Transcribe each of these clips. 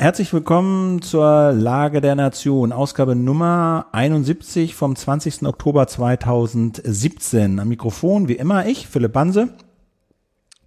Herzlich willkommen zur Lage der Nation, Ausgabe Nummer 71 vom 20. Oktober 2017. Am Mikrofon wie immer ich, Philipp Banse.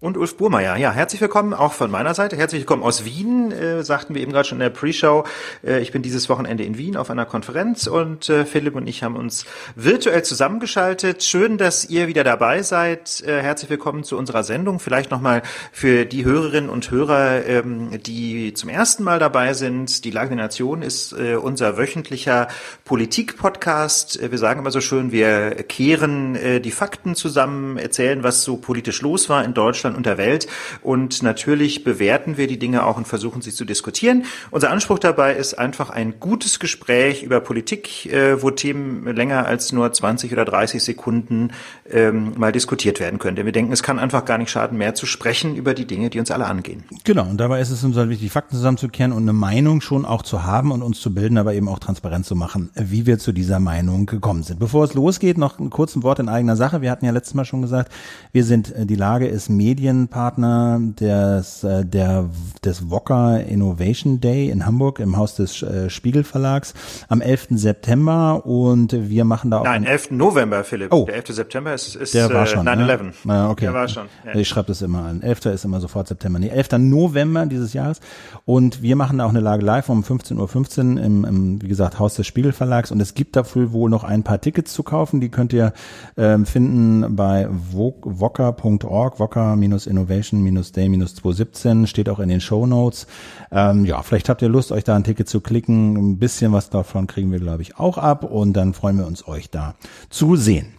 Und Ulf Burmeier. Ja, herzlich willkommen auch von meiner Seite. Herzlich willkommen aus Wien, äh, sagten wir eben gerade schon in der Pre-Show. Äh, ich bin dieses Wochenende in Wien auf einer Konferenz und äh, Philipp und ich haben uns virtuell zusammengeschaltet. Schön, dass ihr wieder dabei seid. Äh, herzlich willkommen zu unserer Sendung. Vielleicht nochmal für die Hörerinnen und Hörer, ähm, die zum ersten Mal dabei sind. Die Lage der Nation ist äh, unser wöchentlicher Politik-Podcast. Äh, wir sagen immer so schön, wir kehren äh, die Fakten zusammen, erzählen, was so politisch los war in Deutschland Deutschland und der Welt. Und natürlich bewerten wir die Dinge auch und versuchen sie zu diskutieren. Unser Anspruch dabei ist einfach ein gutes Gespräch über Politik, äh, wo Themen länger als nur 20 oder 30 Sekunden ähm, mal diskutiert werden können. Denn wir denken, es kann einfach gar nicht schaden, mehr zu sprechen über die Dinge, die uns alle angehen. Genau, und dabei ist es uns halt wichtig, Fakten zusammenzukehren und eine Meinung schon auch zu haben und uns zu bilden, aber eben auch transparent zu machen, wie wir zu dieser Meinung gekommen sind. Bevor es losgeht, noch ein kurzes Wort in eigener Sache. Wir hatten ja letztes Mal schon gesagt, wir sind, äh, die Lage ist Medien Medienpartner des, äh, der, des Wocker Innovation Day in Hamburg im Haus des äh, Spiegel Verlags am 11. September und wir machen da auch. Nein, 11. November, Philipp. Oh. Der 11. September ist, ist der war schon, 9-11. Ne? Ah, okay. Der war schon. Ja. Ich schreibe das immer an. 11. ist immer sofort September. Nee, 11. November dieses Jahres. Und wir machen da auch eine Lage live um 15.15 Uhr .15 im, im, wie gesagt, Haus des Spiegel Verlags. Und es gibt dafür wohl noch ein paar Tickets zu kaufen. Die könnt ihr ähm, finden bei wocker.org, wocker innovation-day-217 steht auch in den Show Notes. Ähm, ja, vielleicht habt ihr Lust, euch da ein Ticket zu klicken. Ein bisschen was davon kriegen wir, glaube ich, auch ab und dann freuen wir uns, euch da zu sehen.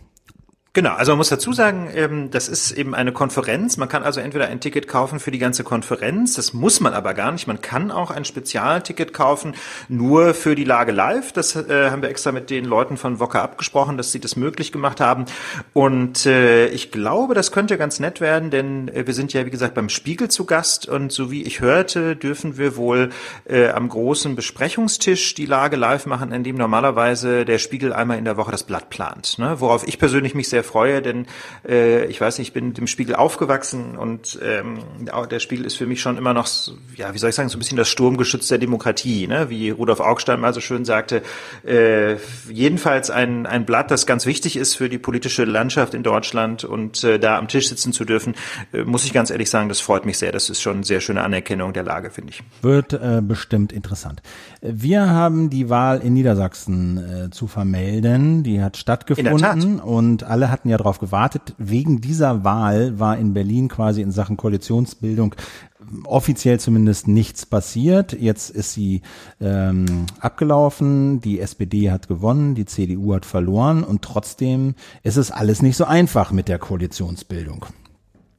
Genau, also man muss dazu sagen, ähm, das ist eben eine Konferenz. Man kann also entweder ein Ticket kaufen für die ganze Konferenz, das muss man aber gar nicht. Man kann auch ein Spezialticket kaufen, nur für die Lage live. Das äh, haben wir extra mit den Leuten von Wocker abgesprochen, dass sie das möglich gemacht haben. Und äh, ich glaube, das könnte ganz nett werden, denn äh, wir sind ja, wie gesagt, beim Spiegel zu Gast und so wie ich hörte, dürfen wir wohl am großen Besprechungstisch die Lage live machen, in dem normalerweise der Spiegel einmal in der Woche das Blatt plant. Ne? Worauf ich persönlich mich sehr sehr freue, denn äh, ich weiß nicht, ich bin mit dem Spiegel aufgewachsen und ähm, der Spiegel ist für mich schon immer noch, ja, wie soll ich sagen, so ein bisschen das Sturmgeschütz der Demokratie, ne? wie Rudolf Augstein mal so schön sagte. Äh, jedenfalls ein, ein Blatt, das ganz wichtig ist für die politische Landschaft in Deutschland und äh, da am Tisch sitzen zu dürfen, äh, muss ich ganz ehrlich sagen, das freut mich sehr. Das ist schon eine sehr schöne Anerkennung der Lage, finde ich. Wird äh, bestimmt interessant. Wir haben die Wahl in Niedersachsen äh, zu vermelden. Die hat stattgefunden und alle hatten ja darauf gewartet. Wegen dieser Wahl war in Berlin quasi in Sachen Koalitionsbildung offiziell zumindest nichts passiert. Jetzt ist sie ähm, abgelaufen, die SPD hat gewonnen, die CDU hat verloren und trotzdem ist es alles nicht so einfach mit der Koalitionsbildung.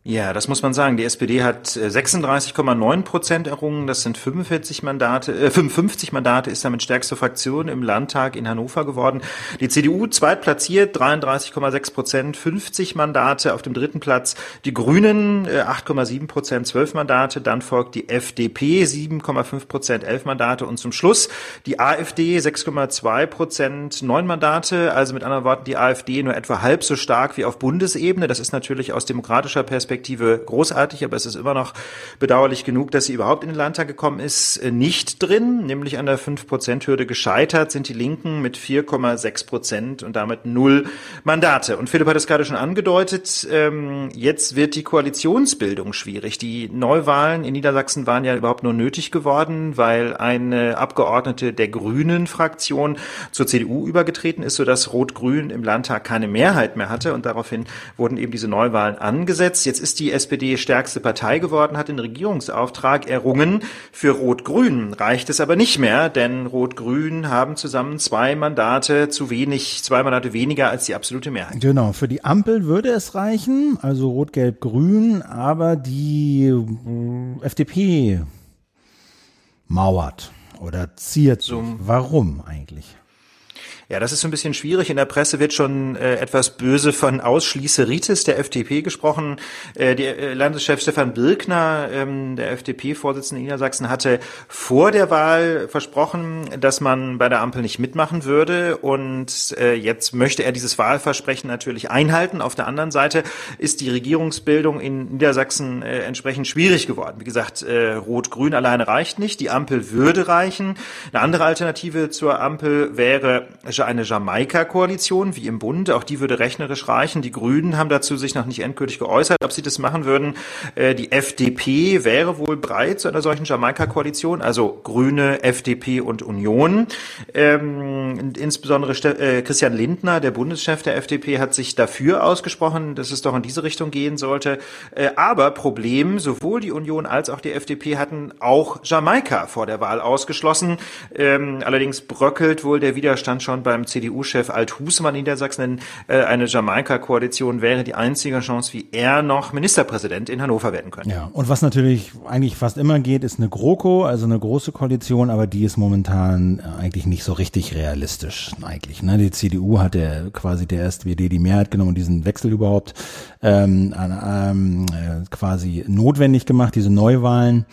Ja, das muss man sagen. Die SPD hat 36,9 äh, Prozent errungen. Das sind 45 Mandate, äh, 55 Mandate, ist damit stärkste Fraktion im Landtag in Hannover geworden. Die CDU zweitplatziert, 33,6 Prozent, 50 Mandate. Auf dem dritten Platz die Grünen, äh, 8,7 Prozent, 12 Mandate. Dann folgt die FDP, 7,5 Prozent, 11 Mandate. Und zum Schluss die AfD, 6,2 Prozent, 9 Mandate. Also mit anderen Worten, die AfD nur etwa halb so stark wie auf Bundesebene. Das ist natürlich aus demokratischer Perspektive Perspektive großartig, aber es ist immer noch bedauerlich genug, dass sie überhaupt in den Landtag gekommen ist, äh, nicht drin, nämlich an der 5-Prozent-Hürde gescheitert sind die Linken mit 4,6 Prozent und damit null Mandate. Und Philipp hat es gerade schon angedeutet, ähm, jetzt wird die Koalitionsbildung schwierig. Die Neuwahlen in Niedersachsen waren ja überhaupt nur nötig geworden, weil eine Abgeordnete der Grünen-Fraktion zur CDU übergetreten ist, sodass Rot-Grün im Landtag keine Mehrheit mehr hatte und daraufhin wurden eben diese Neuwahlen angesetzt. Jetzt ist die SPD stärkste Partei geworden, hat den Regierungsauftrag errungen. Für Rot-Grün reicht es aber nicht mehr, denn Rot-Grün haben zusammen zwei Mandate zu wenig, zwei Mandate weniger als die absolute Mehrheit. Genau, für die Ampel würde es reichen, also Rot-Gelb-Grün, aber die äh, FDP mauert oder ziert. So. Warum eigentlich? Ja, das ist so ein bisschen schwierig. In der Presse wird schon äh, etwas böse von Ausschließeritis der FDP gesprochen. Äh, der äh, Landeschef Stefan Birkner, ähm, der FDP-Vorsitzende in Niedersachsen, hatte vor der Wahl versprochen, dass man bei der Ampel nicht mitmachen würde. Und äh, jetzt möchte er dieses Wahlversprechen natürlich einhalten. Auf der anderen Seite ist die Regierungsbildung in Niedersachsen äh, entsprechend schwierig geworden. Wie gesagt, äh, Rot-Grün alleine reicht nicht. Die Ampel würde reichen. Eine andere Alternative zur Ampel wäre eine Jamaika-Koalition wie im Bund. Auch die würde rechnerisch reichen. Die Grünen haben dazu sich noch nicht endgültig geäußert, ob sie das machen würden. Äh, die FDP wäre wohl bereit zu einer solchen Jamaika-Koalition, also Grüne, FDP und Union. Ähm, insbesondere äh, Christian Lindner, der Bundeschef der FDP, hat sich dafür ausgesprochen, dass es doch in diese Richtung gehen sollte. Äh, aber Problem, sowohl die Union als auch die FDP hatten auch Jamaika vor der Wahl ausgeschlossen. Ähm, allerdings bröckelt wohl der Widerstand schon beim CDU-Chef Alt-Husmann in Niedersachsen, denn äh, eine Jamaika-Koalition wäre die einzige Chance, wie er noch Ministerpräsident in Hannover werden könnte. Ja, und was natürlich eigentlich fast immer geht, ist eine GroKo, also eine große Koalition, aber die ist momentan äh, eigentlich nicht so richtig realistisch eigentlich. Ne? Die CDU hat ja quasi der SWD die Mehrheit genommen, diesen Wechsel überhaupt ähm, ähm, äh, quasi notwendig gemacht, diese Neuwahlen.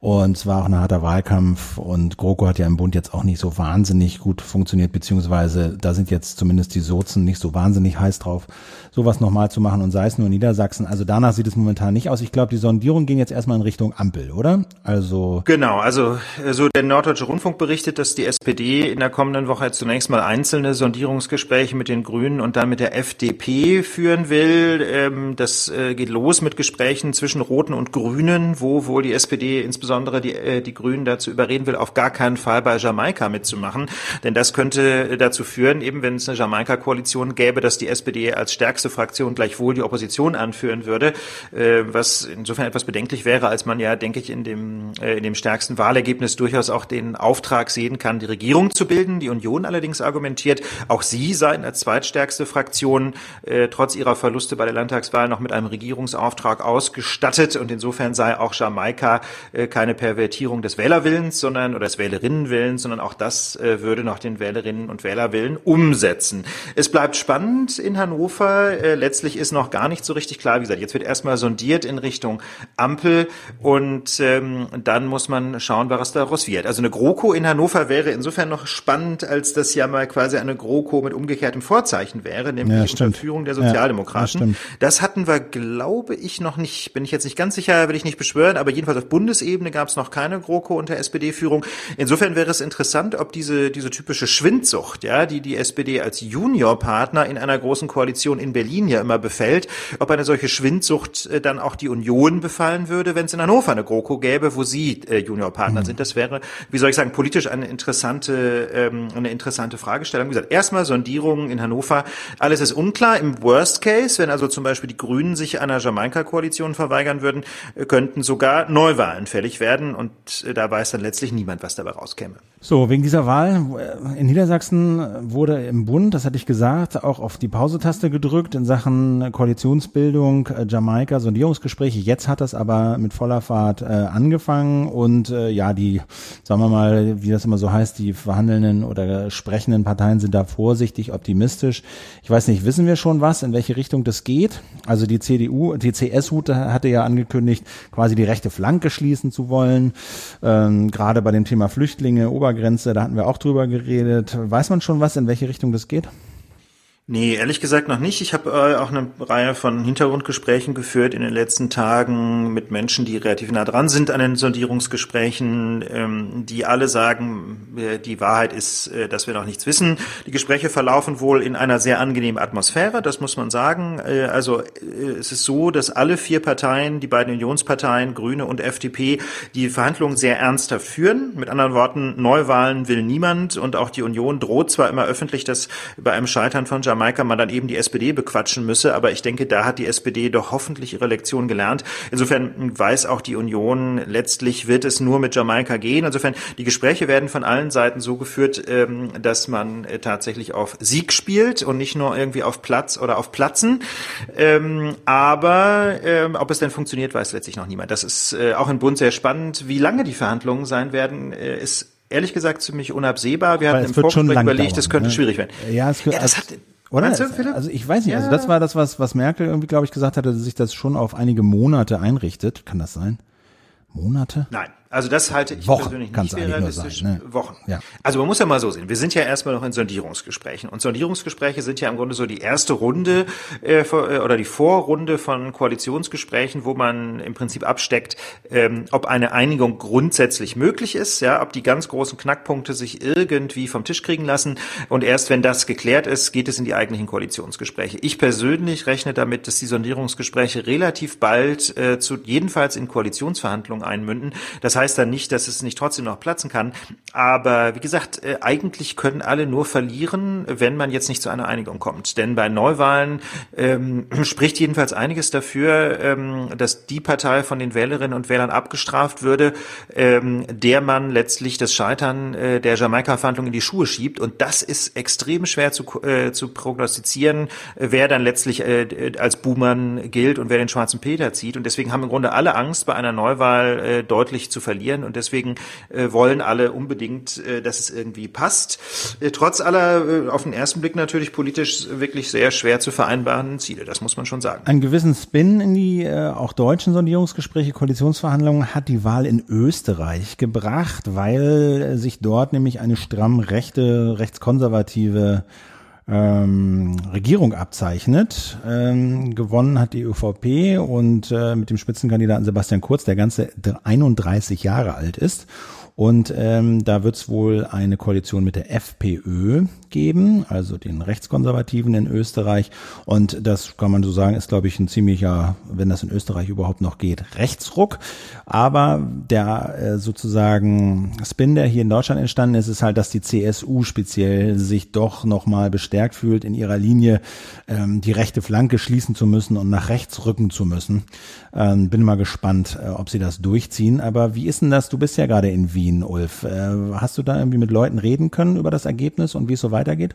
Und es war auch ein harter Wahlkampf und GroKo hat ja im Bund jetzt auch nicht so wahnsinnig gut funktioniert, beziehungsweise da sind jetzt zumindest die Sozen nicht so wahnsinnig heiß drauf, sowas nochmal zu machen und sei es nur in Niedersachsen. Also danach sieht es momentan nicht aus. Ich glaube, die Sondierungen gehen jetzt erstmal in Richtung Ampel, oder? Also Genau, also so der Norddeutsche Rundfunk berichtet, dass die SPD in der kommenden Woche zunächst mal einzelne Sondierungsgespräche mit den Grünen und dann mit der FDP führen will. Ähm, das äh, geht los mit Gesprächen zwischen Roten und Grünen, wo wohl die SPD insbesondere insbesondere die, äh, die Grünen dazu überreden will, auf gar keinen Fall bei Jamaika mitzumachen. Denn das könnte dazu führen, eben wenn es eine Jamaika-Koalition gäbe, dass die SPD als stärkste Fraktion gleichwohl die Opposition anführen würde, äh, was insofern etwas bedenklich wäre, als man ja, denke ich, in dem, äh, in dem stärksten Wahlergebnis durchaus auch den Auftrag sehen kann, die Regierung zu bilden. Die Union allerdings argumentiert, auch sie seien als zweitstärkste Fraktion äh, trotz ihrer Verluste bei der Landtagswahl noch mit einem Regierungsauftrag ausgestattet und insofern sei auch Jamaika äh, keine Pervertierung des Wählerwillens, sondern oder des Wählerinnenwillens, sondern auch das äh, würde noch den Wählerinnen und Wählerwillen umsetzen. Es bleibt spannend in Hannover. Äh, letztlich ist noch gar nicht so richtig klar. Wie gesagt, jetzt wird erstmal sondiert in Richtung Ampel und ähm, dann muss man schauen, was daraus wird. Also eine GroKo in Hannover wäre insofern noch spannend, als das ja mal quasi eine GroKo mit umgekehrtem Vorzeichen wäre, nämlich ja, unter Führung der Sozialdemokraten. Ja, das, das hatten wir, glaube ich, noch nicht. Bin ich jetzt nicht ganz sicher, will ich nicht beschwören, aber jedenfalls auf Bundesebene Ebene gab es noch keine GroKo unter SPD-Führung. Insofern wäre es interessant, ob diese, diese typische Schwindsucht, ja, die die SPD als Juniorpartner in einer großen Koalition in Berlin ja immer befällt, ob eine solche Schwindsucht äh, dann auch die Union befallen würde, wenn es in Hannover eine GroKo gäbe, wo sie äh, Juniorpartner mhm. sind. Das wäre, wie soll ich sagen, politisch eine interessante, ähm, eine interessante Fragestellung. Wie gesagt, erstmal Sondierungen in Hannover. Alles ist unklar. Im Worst Case, wenn also zum Beispiel die Grünen sich einer Jamaika-Koalition verweigern würden, äh, könnten sogar Neuwahlen fällig werden und äh, da weiß dann letztlich niemand, was dabei rauskäme. So, wegen dieser Wahl äh, in Niedersachsen wurde im Bund, das hatte ich gesagt, auch auf die Pausetaste gedrückt in Sachen Koalitionsbildung, äh, Jamaika, Sondierungsgespräche. Jetzt hat das aber mit voller Fahrt äh, angefangen und äh, ja, die, sagen wir mal, wie das immer so heißt, die verhandelnden oder sprechenden Parteien sind da vorsichtig optimistisch. Ich weiß nicht, wissen wir schon was, in welche Richtung das geht? Also die CDU, die CSU hatte ja angekündigt, quasi die rechte Flanke schließen zu wollen. Ähm, gerade bei dem Thema Flüchtlinge, Obergrenze, da hatten wir auch drüber geredet. Weiß man schon was, in welche Richtung das geht? Nee, ehrlich gesagt noch nicht. Ich habe äh, auch eine Reihe von Hintergrundgesprächen geführt in den letzten Tagen mit Menschen, die relativ nah dran sind an den Sondierungsgesprächen, ähm, die alle sagen, äh, die Wahrheit ist, äh, dass wir noch nichts wissen. Die Gespräche verlaufen wohl in einer sehr angenehmen Atmosphäre, das muss man sagen. Äh, also äh, es ist so, dass alle vier Parteien, die beiden Unionsparteien, Grüne und FDP, die Verhandlungen sehr ernsthaft führen. Mit anderen Worten, Neuwahlen will niemand und auch die Union droht zwar immer öffentlich, dass bei einem Scheitern von Jamaika Jamaika man dann eben die SPD bequatschen müsse. Aber ich denke, da hat die SPD doch hoffentlich ihre Lektion gelernt. Insofern weiß auch die Union, letztlich wird es nur mit Jamaika gehen. Insofern, die Gespräche werden von allen Seiten so geführt, ähm, dass man äh, tatsächlich auf Sieg spielt und nicht nur irgendwie auf Platz oder auf Platzen. Ähm, aber ähm, ob es denn funktioniert, weiß letztlich noch niemand. Das ist äh, auch im Bund sehr spannend. Wie lange die Verhandlungen sein werden, äh, ist ehrlich gesagt ziemlich unabsehbar. Wir hatten im Vorgespräch überlegt, es könnte ne? schwierig werden. Ja, es ja, das hat, oder? Du, also ich weiß nicht, ja. also das war das, was, was Merkel irgendwie, glaube ich, gesagt hatte, dass sich das schon auf einige Monate einrichtet. Kann das sein? Monate? Nein. Also das halte ich Wochen persönlich nicht für realistisch. Sein, ne? Wochen. Ja. Also man muss ja mal so sehen. Wir sind ja erstmal noch in Sondierungsgesprächen. Und Sondierungsgespräche sind ja im Grunde so die erste Runde äh, äh, oder die Vorrunde von Koalitionsgesprächen, wo man im Prinzip absteckt, ähm, ob eine Einigung grundsätzlich möglich ist, ja, ob die ganz großen Knackpunkte sich irgendwie vom Tisch kriegen lassen. Und erst wenn das geklärt ist, geht es in die eigentlichen Koalitionsgespräche. Ich persönlich rechne damit, dass die Sondierungsgespräche relativ bald äh, zu jedenfalls in Koalitionsverhandlungen einmünden. Das heißt dann nicht, dass es nicht trotzdem noch platzen kann. Aber wie gesagt, äh, eigentlich können alle nur verlieren, wenn man jetzt nicht zu einer Einigung kommt. Denn bei Neuwahlen ähm, spricht jedenfalls einiges dafür, ähm, dass die Partei von den Wählerinnen und Wählern abgestraft würde, ähm, der man letztlich das Scheitern äh, der Jamaika-Verhandlung in die Schuhe schiebt. Und das ist extrem schwer zu, äh, zu prognostizieren, wer dann letztlich äh, als Buhmann gilt und wer den schwarzen Peter zieht. Und deswegen haben im Grunde alle Angst, bei einer Neuwahl äh, deutlich zu verlieren und deswegen äh, wollen alle unbedingt, äh, dass es irgendwie passt. Äh, trotz aller äh, auf den ersten Blick natürlich politisch wirklich sehr schwer zu vereinbaren Ziele, das muss man schon sagen. Einen gewissen Spin in die äh, auch deutschen Sondierungsgespräche, Koalitionsverhandlungen hat die Wahl in Österreich gebracht, weil sich dort nämlich eine stramm rechte, rechtskonservative ähm, Regierung abzeichnet. Ähm, gewonnen hat die ÖVP und äh, mit dem Spitzenkandidaten Sebastian Kurz, der ganze 31 Jahre alt ist. Und ähm, da wird es wohl eine Koalition mit der FPÖ geben, also den Rechtskonservativen in Österreich. Und das kann man so sagen, ist, glaube ich, ein ziemlicher, wenn das in Österreich überhaupt noch geht, Rechtsruck. Aber der äh, sozusagen Spin, der hier in Deutschland entstanden ist, ist halt, dass die CSU speziell sich doch nochmal bestärkt fühlt in ihrer Linie, ähm, die rechte Flanke schließen zu müssen und nach rechts rücken zu müssen. Ähm, bin mal gespannt, äh, ob sie das durchziehen. Aber wie ist denn das? Du bist ja gerade in Wien, Ulf. Äh, hast du da irgendwie mit Leuten reden können über das Ergebnis und wie es so weitergeht?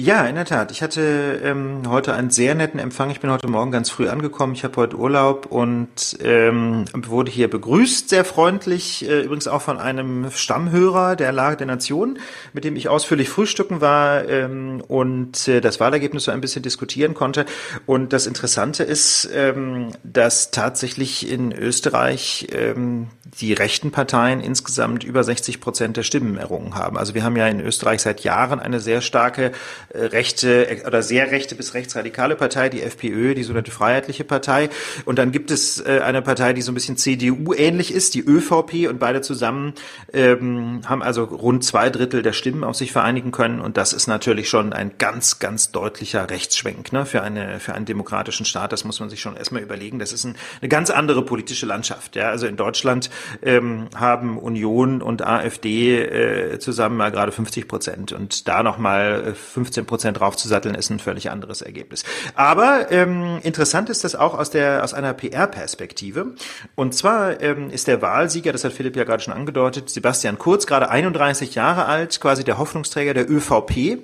Ja, in der Tat. Ich hatte ähm, heute einen sehr netten Empfang. Ich bin heute Morgen ganz früh angekommen. Ich habe heute Urlaub und ähm, wurde hier begrüßt, sehr freundlich. Äh, übrigens auch von einem Stammhörer der Lage der Nation, mit dem ich ausführlich frühstücken war ähm, und äh, das Wahlergebnis so ein bisschen diskutieren konnte. Und das Interessante ist, ähm, dass tatsächlich in Österreich ähm, die rechten Parteien insgesamt über 60 Prozent der Stimmen errungen haben. Also wir haben ja in Österreich seit Jahren eine sehr starke rechte äh, oder sehr rechte bis rechtsradikale Partei, die FPÖ, die sogenannte Freiheitliche Partei. Und dann gibt es äh, eine Partei, die so ein bisschen CDU-ähnlich ist, die ÖVP. Und beide zusammen ähm, haben also rund zwei Drittel der Stimmen auf sich vereinigen können. Und das ist natürlich schon ein ganz, ganz deutlicher Rechtsschwenk ne, für, eine, für einen demokratischen Staat. Das muss man sich schon erstmal überlegen. Das ist ein, eine ganz andere politische Landschaft. Ja. Also in Deutschland ähm, haben Union und AfD äh, zusammen mal gerade 50 Prozent. Und da nochmal 15 Prozent draufzusatteln, ist ein völlig anderes Ergebnis. Aber ähm, interessant ist das auch aus der aus einer PR-Perspektive. Und zwar ähm, ist der Wahlsieger, das hat Philipp ja gerade schon angedeutet, Sebastian Kurz, gerade 31 Jahre alt, quasi der Hoffnungsträger der ÖVP.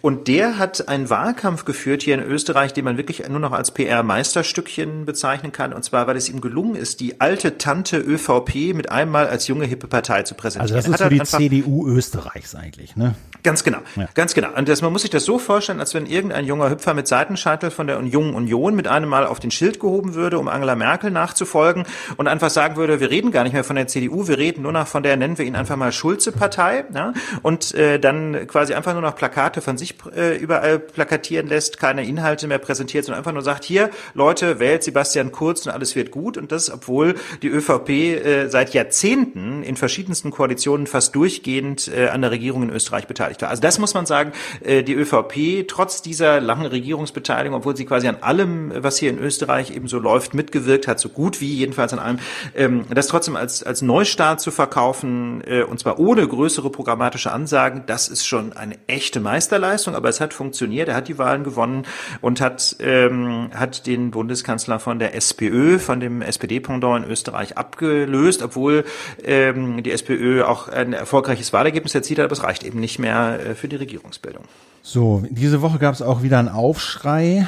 Und der hat einen Wahlkampf geführt hier in Österreich, den man wirklich nur noch als PR-Meisterstückchen bezeichnen kann. Und zwar, weil es ihm gelungen ist, die alte Tante ÖVP mit einmal als junge hippe Partei zu präsentieren. Also das ist so die CDU Österreichs eigentlich, ne? Ganz genau, ja. ganz genau. Und das, man muss sich das so vorstellen, als wenn irgendein junger Hüpfer mit Seitenscheitel von der Jungen Union mit einem Mal auf den Schild gehoben würde, um Angela Merkel nachzufolgen und einfach sagen würde, wir reden gar nicht mehr von der CDU, wir reden nur noch von der, nennen wir ihn einfach mal Schulze-Partei, ja? und äh, dann quasi einfach nur noch Plakate von sich äh, überall plakatieren lässt, keine Inhalte mehr präsentiert, sondern einfach nur sagt, hier, Leute, wählt Sebastian Kurz und alles wird gut. Und das, obwohl die ÖVP äh, seit Jahrzehnten in verschiedensten Koalitionen fast durchgehend äh, an der Regierung in Österreich beteiligt war. Also das muss man sagen, äh, die ÖVP trotz dieser langen Regierungsbeteiligung, obwohl sie quasi an allem, was hier in Österreich eben so läuft, mitgewirkt hat, so gut wie jedenfalls an allem, ähm, das trotzdem als, als Neustart zu verkaufen, äh, und zwar ohne größere programmatische Ansagen, das ist schon eine echte Meisterleistung, aber es hat funktioniert, er hat die Wahlen gewonnen und hat, ähm, hat den Bundeskanzler von der SPÖ, von dem SPD-Pendant in Österreich abgelöst, obwohl ähm, die SPÖ auch ein erfolgreiches Wahlergebnis erzielt hat, aber es reicht eben nicht mehr äh, für die Regierungsbildung. So, diese Woche gab es auch wieder einen Aufschrei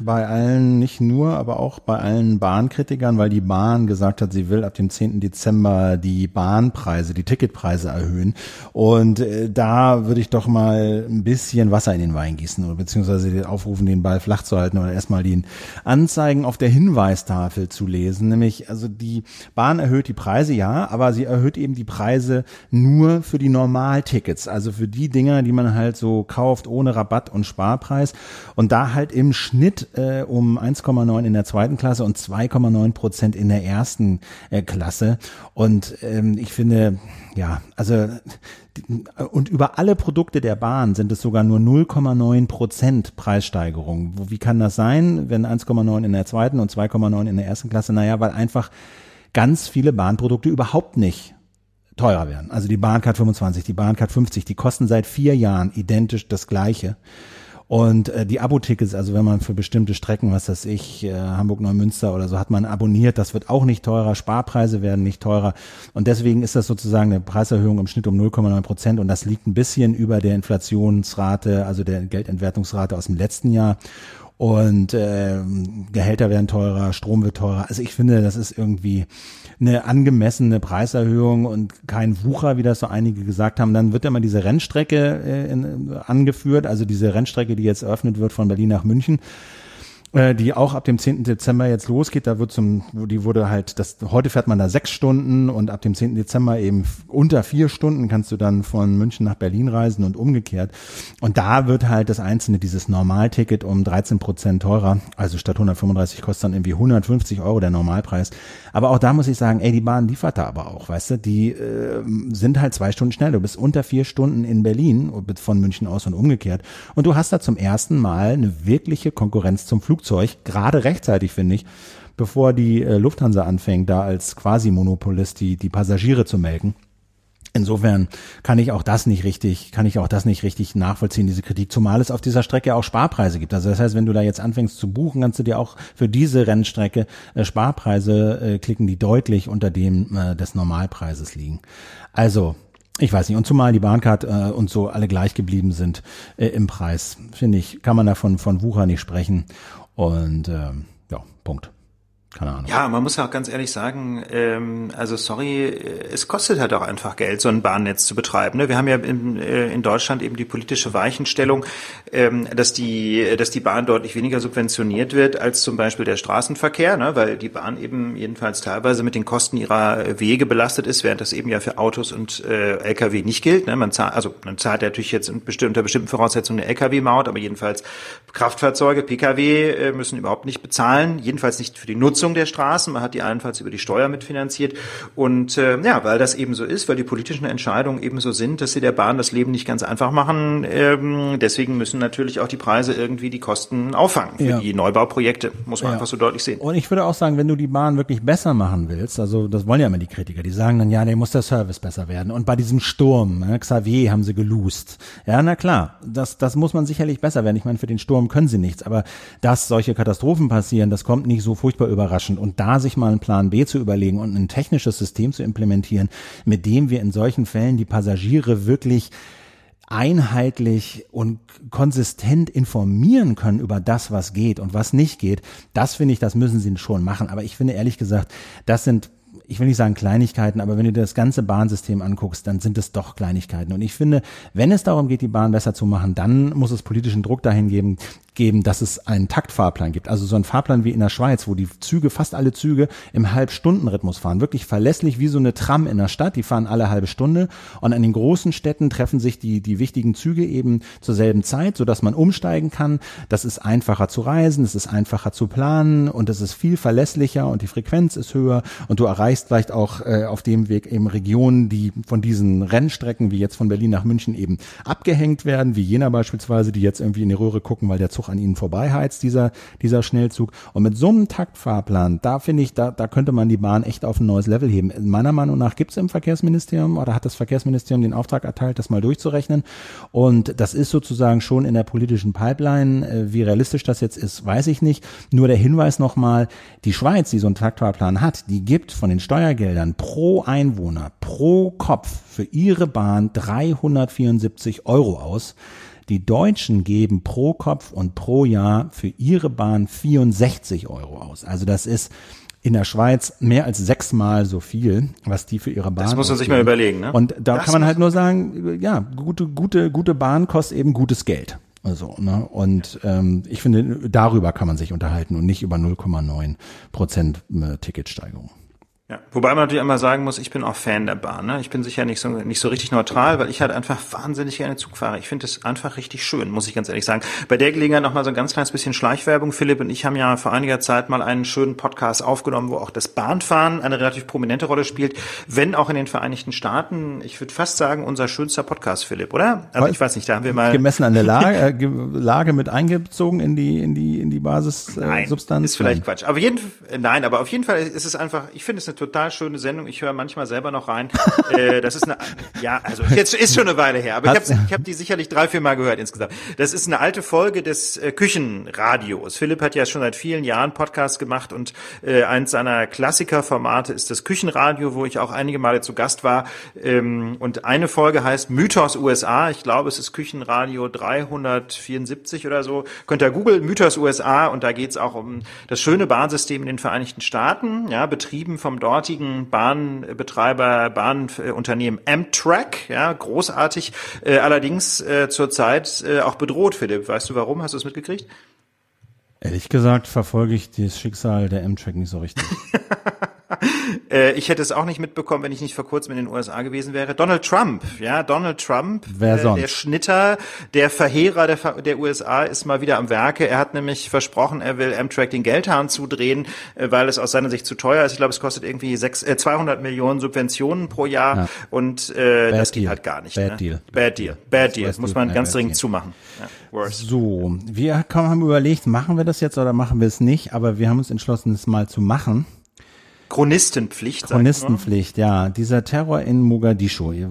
bei allen, nicht nur, aber auch bei allen Bahnkritikern, weil die Bahn gesagt hat, sie will ab dem 10. Dezember die Bahnpreise, die Ticketpreise erhöhen. Und äh, da würde ich doch mal ein bisschen Wasser in den Wein gießen oder beziehungsweise aufrufen, den Ball flach zu halten oder erstmal die Anzeigen auf der Hinweistafel zu lesen. Nämlich, also die Bahn erhöht die Preise, ja, aber sie erhöht eben die Preise nur für die Normaltickets, also für die Dinger, die man halt so kauft ohne Rabatt und Sparpreis. Und da halt im Schnitt äh, um 1,9 in der zweiten Klasse und 2,9 Prozent in der ersten äh, Klasse. Und ähm, ich finde, ja, also und über alle Produkte der Bahn sind es sogar nur 0,9 Prozent Preissteigerung. Wie kann das sein, wenn 1,9 in der zweiten und 2,9 in der ersten Klasse? Naja, weil einfach ganz viele Bahnprodukte überhaupt nicht teurer werden. Also die Bahncard 25, die Bahncard 50, die kosten seit vier Jahren identisch das gleiche. Und äh, die Abo-Tickets, also wenn man für bestimmte Strecken, was weiß ich, äh, Hamburg-Neumünster oder so, hat man abonniert, das wird auch nicht teurer, Sparpreise werden nicht teurer. Und deswegen ist das sozusagen eine Preiserhöhung im Schnitt um 0,9 Prozent und das liegt ein bisschen über der Inflationsrate, also der Geldentwertungsrate aus dem letzten Jahr und äh, Gehälter werden teurer, Strom wird teurer. Also ich finde, das ist irgendwie eine angemessene Preiserhöhung und kein Wucher, wie das so einige gesagt haben. Dann wird immer diese Rennstrecke äh, in, angeführt, also diese Rennstrecke, die jetzt eröffnet wird von Berlin nach München die auch ab dem 10. Dezember jetzt losgeht. Da wird zum, die wurde halt, das, heute fährt man da sechs Stunden und ab dem 10. Dezember eben unter vier Stunden kannst du dann von München nach Berlin reisen und umgekehrt. Und da wird halt das einzelne, dieses Normalticket um 13 Prozent teurer. Also statt 135 kostet dann irgendwie 150 Euro der Normalpreis. Aber auch da muss ich sagen, ey, die Bahn liefert da aber auch, weißt du, die äh, sind halt zwei Stunden schnell. Du bist unter vier Stunden in Berlin von München aus und umgekehrt. Und du hast da zum ersten Mal eine wirkliche Konkurrenz zum Flugzeug Flugzeug, gerade rechtzeitig, finde ich, bevor die äh, Lufthansa anfängt, da als Quasi-Monopolist die, die Passagiere zu melken. Insofern kann ich auch das nicht richtig, kann ich auch das nicht richtig nachvollziehen, diese Kritik, zumal es auf dieser Strecke auch Sparpreise gibt. Also das heißt, wenn du da jetzt anfängst zu buchen, kannst du dir auch für diese Rennstrecke äh, Sparpreise äh, klicken, die deutlich unter dem äh, des Normalpreises liegen. Also ich weiß nicht, und zumal die Bahncard äh, und so alle gleich geblieben sind äh, im Preis, finde ich, kann man davon von Wucher nicht sprechen. Und ähm, ja, Punkt. Keine Ahnung. Ja, man muss ja auch ganz ehrlich sagen, ähm, also sorry, es kostet halt auch einfach Geld, so ein Bahnnetz zu betreiben. Ne? Wir haben ja in, äh, in Deutschland eben die politische Weichenstellung, ähm, dass die, dass die Bahn deutlich weniger subventioniert wird als zum Beispiel der Straßenverkehr, ne? weil die Bahn eben jedenfalls teilweise mit den Kosten ihrer Wege belastet ist, während das eben ja für Autos und äh, Lkw nicht gilt. Ne? Man zahlt, also man zahlt natürlich jetzt unter bestimmten Voraussetzungen eine Lkw-Maut, aber jedenfalls Kraftfahrzeuge, Pkw äh, müssen überhaupt nicht bezahlen, jedenfalls nicht für die Nutzung Nutzung der Straßen. Man hat die allenfalls über die Steuer mitfinanziert. Und äh, ja, weil das eben so ist, weil die politischen Entscheidungen eben so sind, dass sie der Bahn das Leben nicht ganz einfach machen, ähm, deswegen müssen natürlich auch die Preise irgendwie die Kosten auffangen für ja. die Neubauprojekte, muss man ja. einfach so deutlich sehen. Und ich würde auch sagen, wenn du die Bahn wirklich besser machen willst, also das wollen ja immer die Kritiker, die sagen dann, ja, der muss der Service besser werden. Und bei diesem Sturm, ne, Xavier haben sie geloost. Ja, na klar, das, das muss man sicherlich besser werden. Ich meine, für den Sturm können sie nichts, aber dass solche Katastrophen passieren, das kommt nicht so furchtbar überraschend überraschend. Und da sich mal einen Plan B zu überlegen und ein technisches System zu implementieren, mit dem wir in solchen Fällen die Passagiere wirklich einheitlich und konsistent informieren können über das, was geht und was nicht geht, das finde ich, das müssen sie schon machen. Aber ich finde ehrlich gesagt, das sind ich will nicht sagen Kleinigkeiten, aber wenn du dir das ganze Bahnsystem anguckst, dann sind es doch Kleinigkeiten. Und ich finde, wenn es darum geht, die Bahn besser zu machen, dann muss es politischen Druck dahin geben, geben, dass es einen Taktfahrplan gibt. Also so ein Fahrplan wie in der Schweiz, wo die Züge, fast alle Züge im Halbstundenrhythmus fahren. Wirklich verlässlich wie so eine Tram in der Stadt. Die fahren alle halbe Stunde. Und an den großen Städten treffen sich die, die wichtigen Züge eben zur selben Zeit, sodass man umsteigen kann. Das ist einfacher zu reisen, es ist einfacher zu planen und es ist viel verlässlicher und die Frequenz ist höher und du erreichst vielleicht auch äh, auf dem Weg eben Regionen, die von diesen Rennstrecken wie jetzt von Berlin nach München eben abgehängt werden, wie Jena beispielsweise, die jetzt irgendwie in die Röhre gucken, weil der Zug an ihnen vorbeiheizt, dieser, dieser Schnellzug. Und mit so einem Taktfahrplan, da finde ich, da, da könnte man die Bahn echt auf ein neues Level heben. Meiner Meinung nach gibt es im Verkehrsministerium oder hat das Verkehrsministerium den Auftrag erteilt, das mal durchzurechnen. Und das ist sozusagen schon in der politischen Pipeline. Äh, wie realistisch das jetzt ist, weiß ich nicht. Nur der Hinweis nochmal, die Schweiz, die so einen Taktfahrplan hat, die gibt von den Steuergeldern pro Einwohner, pro Kopf für ihre Bahn 374 Euro aus. Die Deutschen geben pro Kopf und pro Jahr für ihre Bahn 64 Euro aus. Also das ist in der Schweiz mehr als sechsmal so viel, was die für ihre Bahn. Das muss man sich mal überlegen. Ne? Und da das kann man halt nur sagen, ja, gute, gute, gute Bahn kostet eben gutes Geld. Also, ne? Und ähm, ich finde, darüber kann man sich unterhalten und nicht über 0,9 Prozent äh, Ticketsteigerung. Ja, wobei man natürlich einmal sagen muss, ich bin auch Fan der Bahn. Ne? Ich bin sicher nicht so nicht so richtig neutral, weil ich halt einfach wahnsinnig gerne Zug fahre. Ich finde es einfach richtig schön, muss ich ganz ehrlich sagen. Bei der Gelegenheit noch mal so ein ganz kleines bisschen Schleichwerbung. Philipp und ich haben ja vor einiger Zeit mal einen schönen Podcast aufgenommen, wo auch das Bahnfahren eine relativ prominente Rolle spielt, wenn auch in den Vereinigten Staaten. Ich würde fast sagen, unser schönster Podcast, Philipp, oder? Also ich weiß nicht, da haben wir mal gemessen an der Lage, äh, Lage mit eingezogen in die in die in die Basissubstanz. Äh, ist vielleicht Quatsch. Aber jeden nein, aber auf jeden Fall ist es einfach. Ich finde es eine total schöne Sendung. Ich höre manchmal selber noch rein. äh, das ist eine, ja, also jetzt ist schon eine Weile her, aber ich habe ich hab die sicherlich drei, vier Mal gehört insgesamt. Das ist eine alte Folge des äh, Küchenradios. Philipp hat ja schon seit vielen Jahren Podcasts gemacht und äh, eins seiner Klassikerformate ist das Küchenradio, wo ich auch einige Male zu Gast war. Ähm, und eine Folge heißt Mythos USA. Ich glaube, es ist Küchenradio 374 oder so. Könnt ihr googeln, Mythos USA und da geht's auch um das schöne Bahnsystem in den Vereinigten Staaten, ja, betrieben vom dortigen Bahnbetreiber, Bahnunternehmen Amtrak, ja, großartig, äh, allerdings äh, zurzeit äh, auch bedroht, Philipp. Weißt du warum? Hast du es mitgekriegt? Ehrlich gesagt verfolge ich das Schicksal der Amtrak nicht so richtig. äh, ich hätte es auch nicht mitbekommen, wenn ich nicht vor kurzem in den USA gewesen wäre. Donald Trump, ja, Donald Trump, Wer sonst? Äh, der Schnitter, der Verheerer der, der USA ist mal wieder am Werke. Er hat nämlich versprochen, er will Amtrak den Geldhahn zudrehen, äh, weil es aus seiner Sicht zu teuer ist. Ich glaube, es kostet irgendwie sechs, äh, 200 Millionen Subventionen pro Jahr ja. und äh, das geht halt gar nicht. Bad ne? Deal. Bad Deal. Bad Deal. Das muss man ganz dringend zumachen. Ja, so, wir haben überlegt, machen wir das jetzt oder machen wir es nicht, aber wir haben uns entschlossen, es mal zu machen. Chronistenpflicht. Chronistenpflicht, ja. Dieser Terror in Mogadischu. Ihr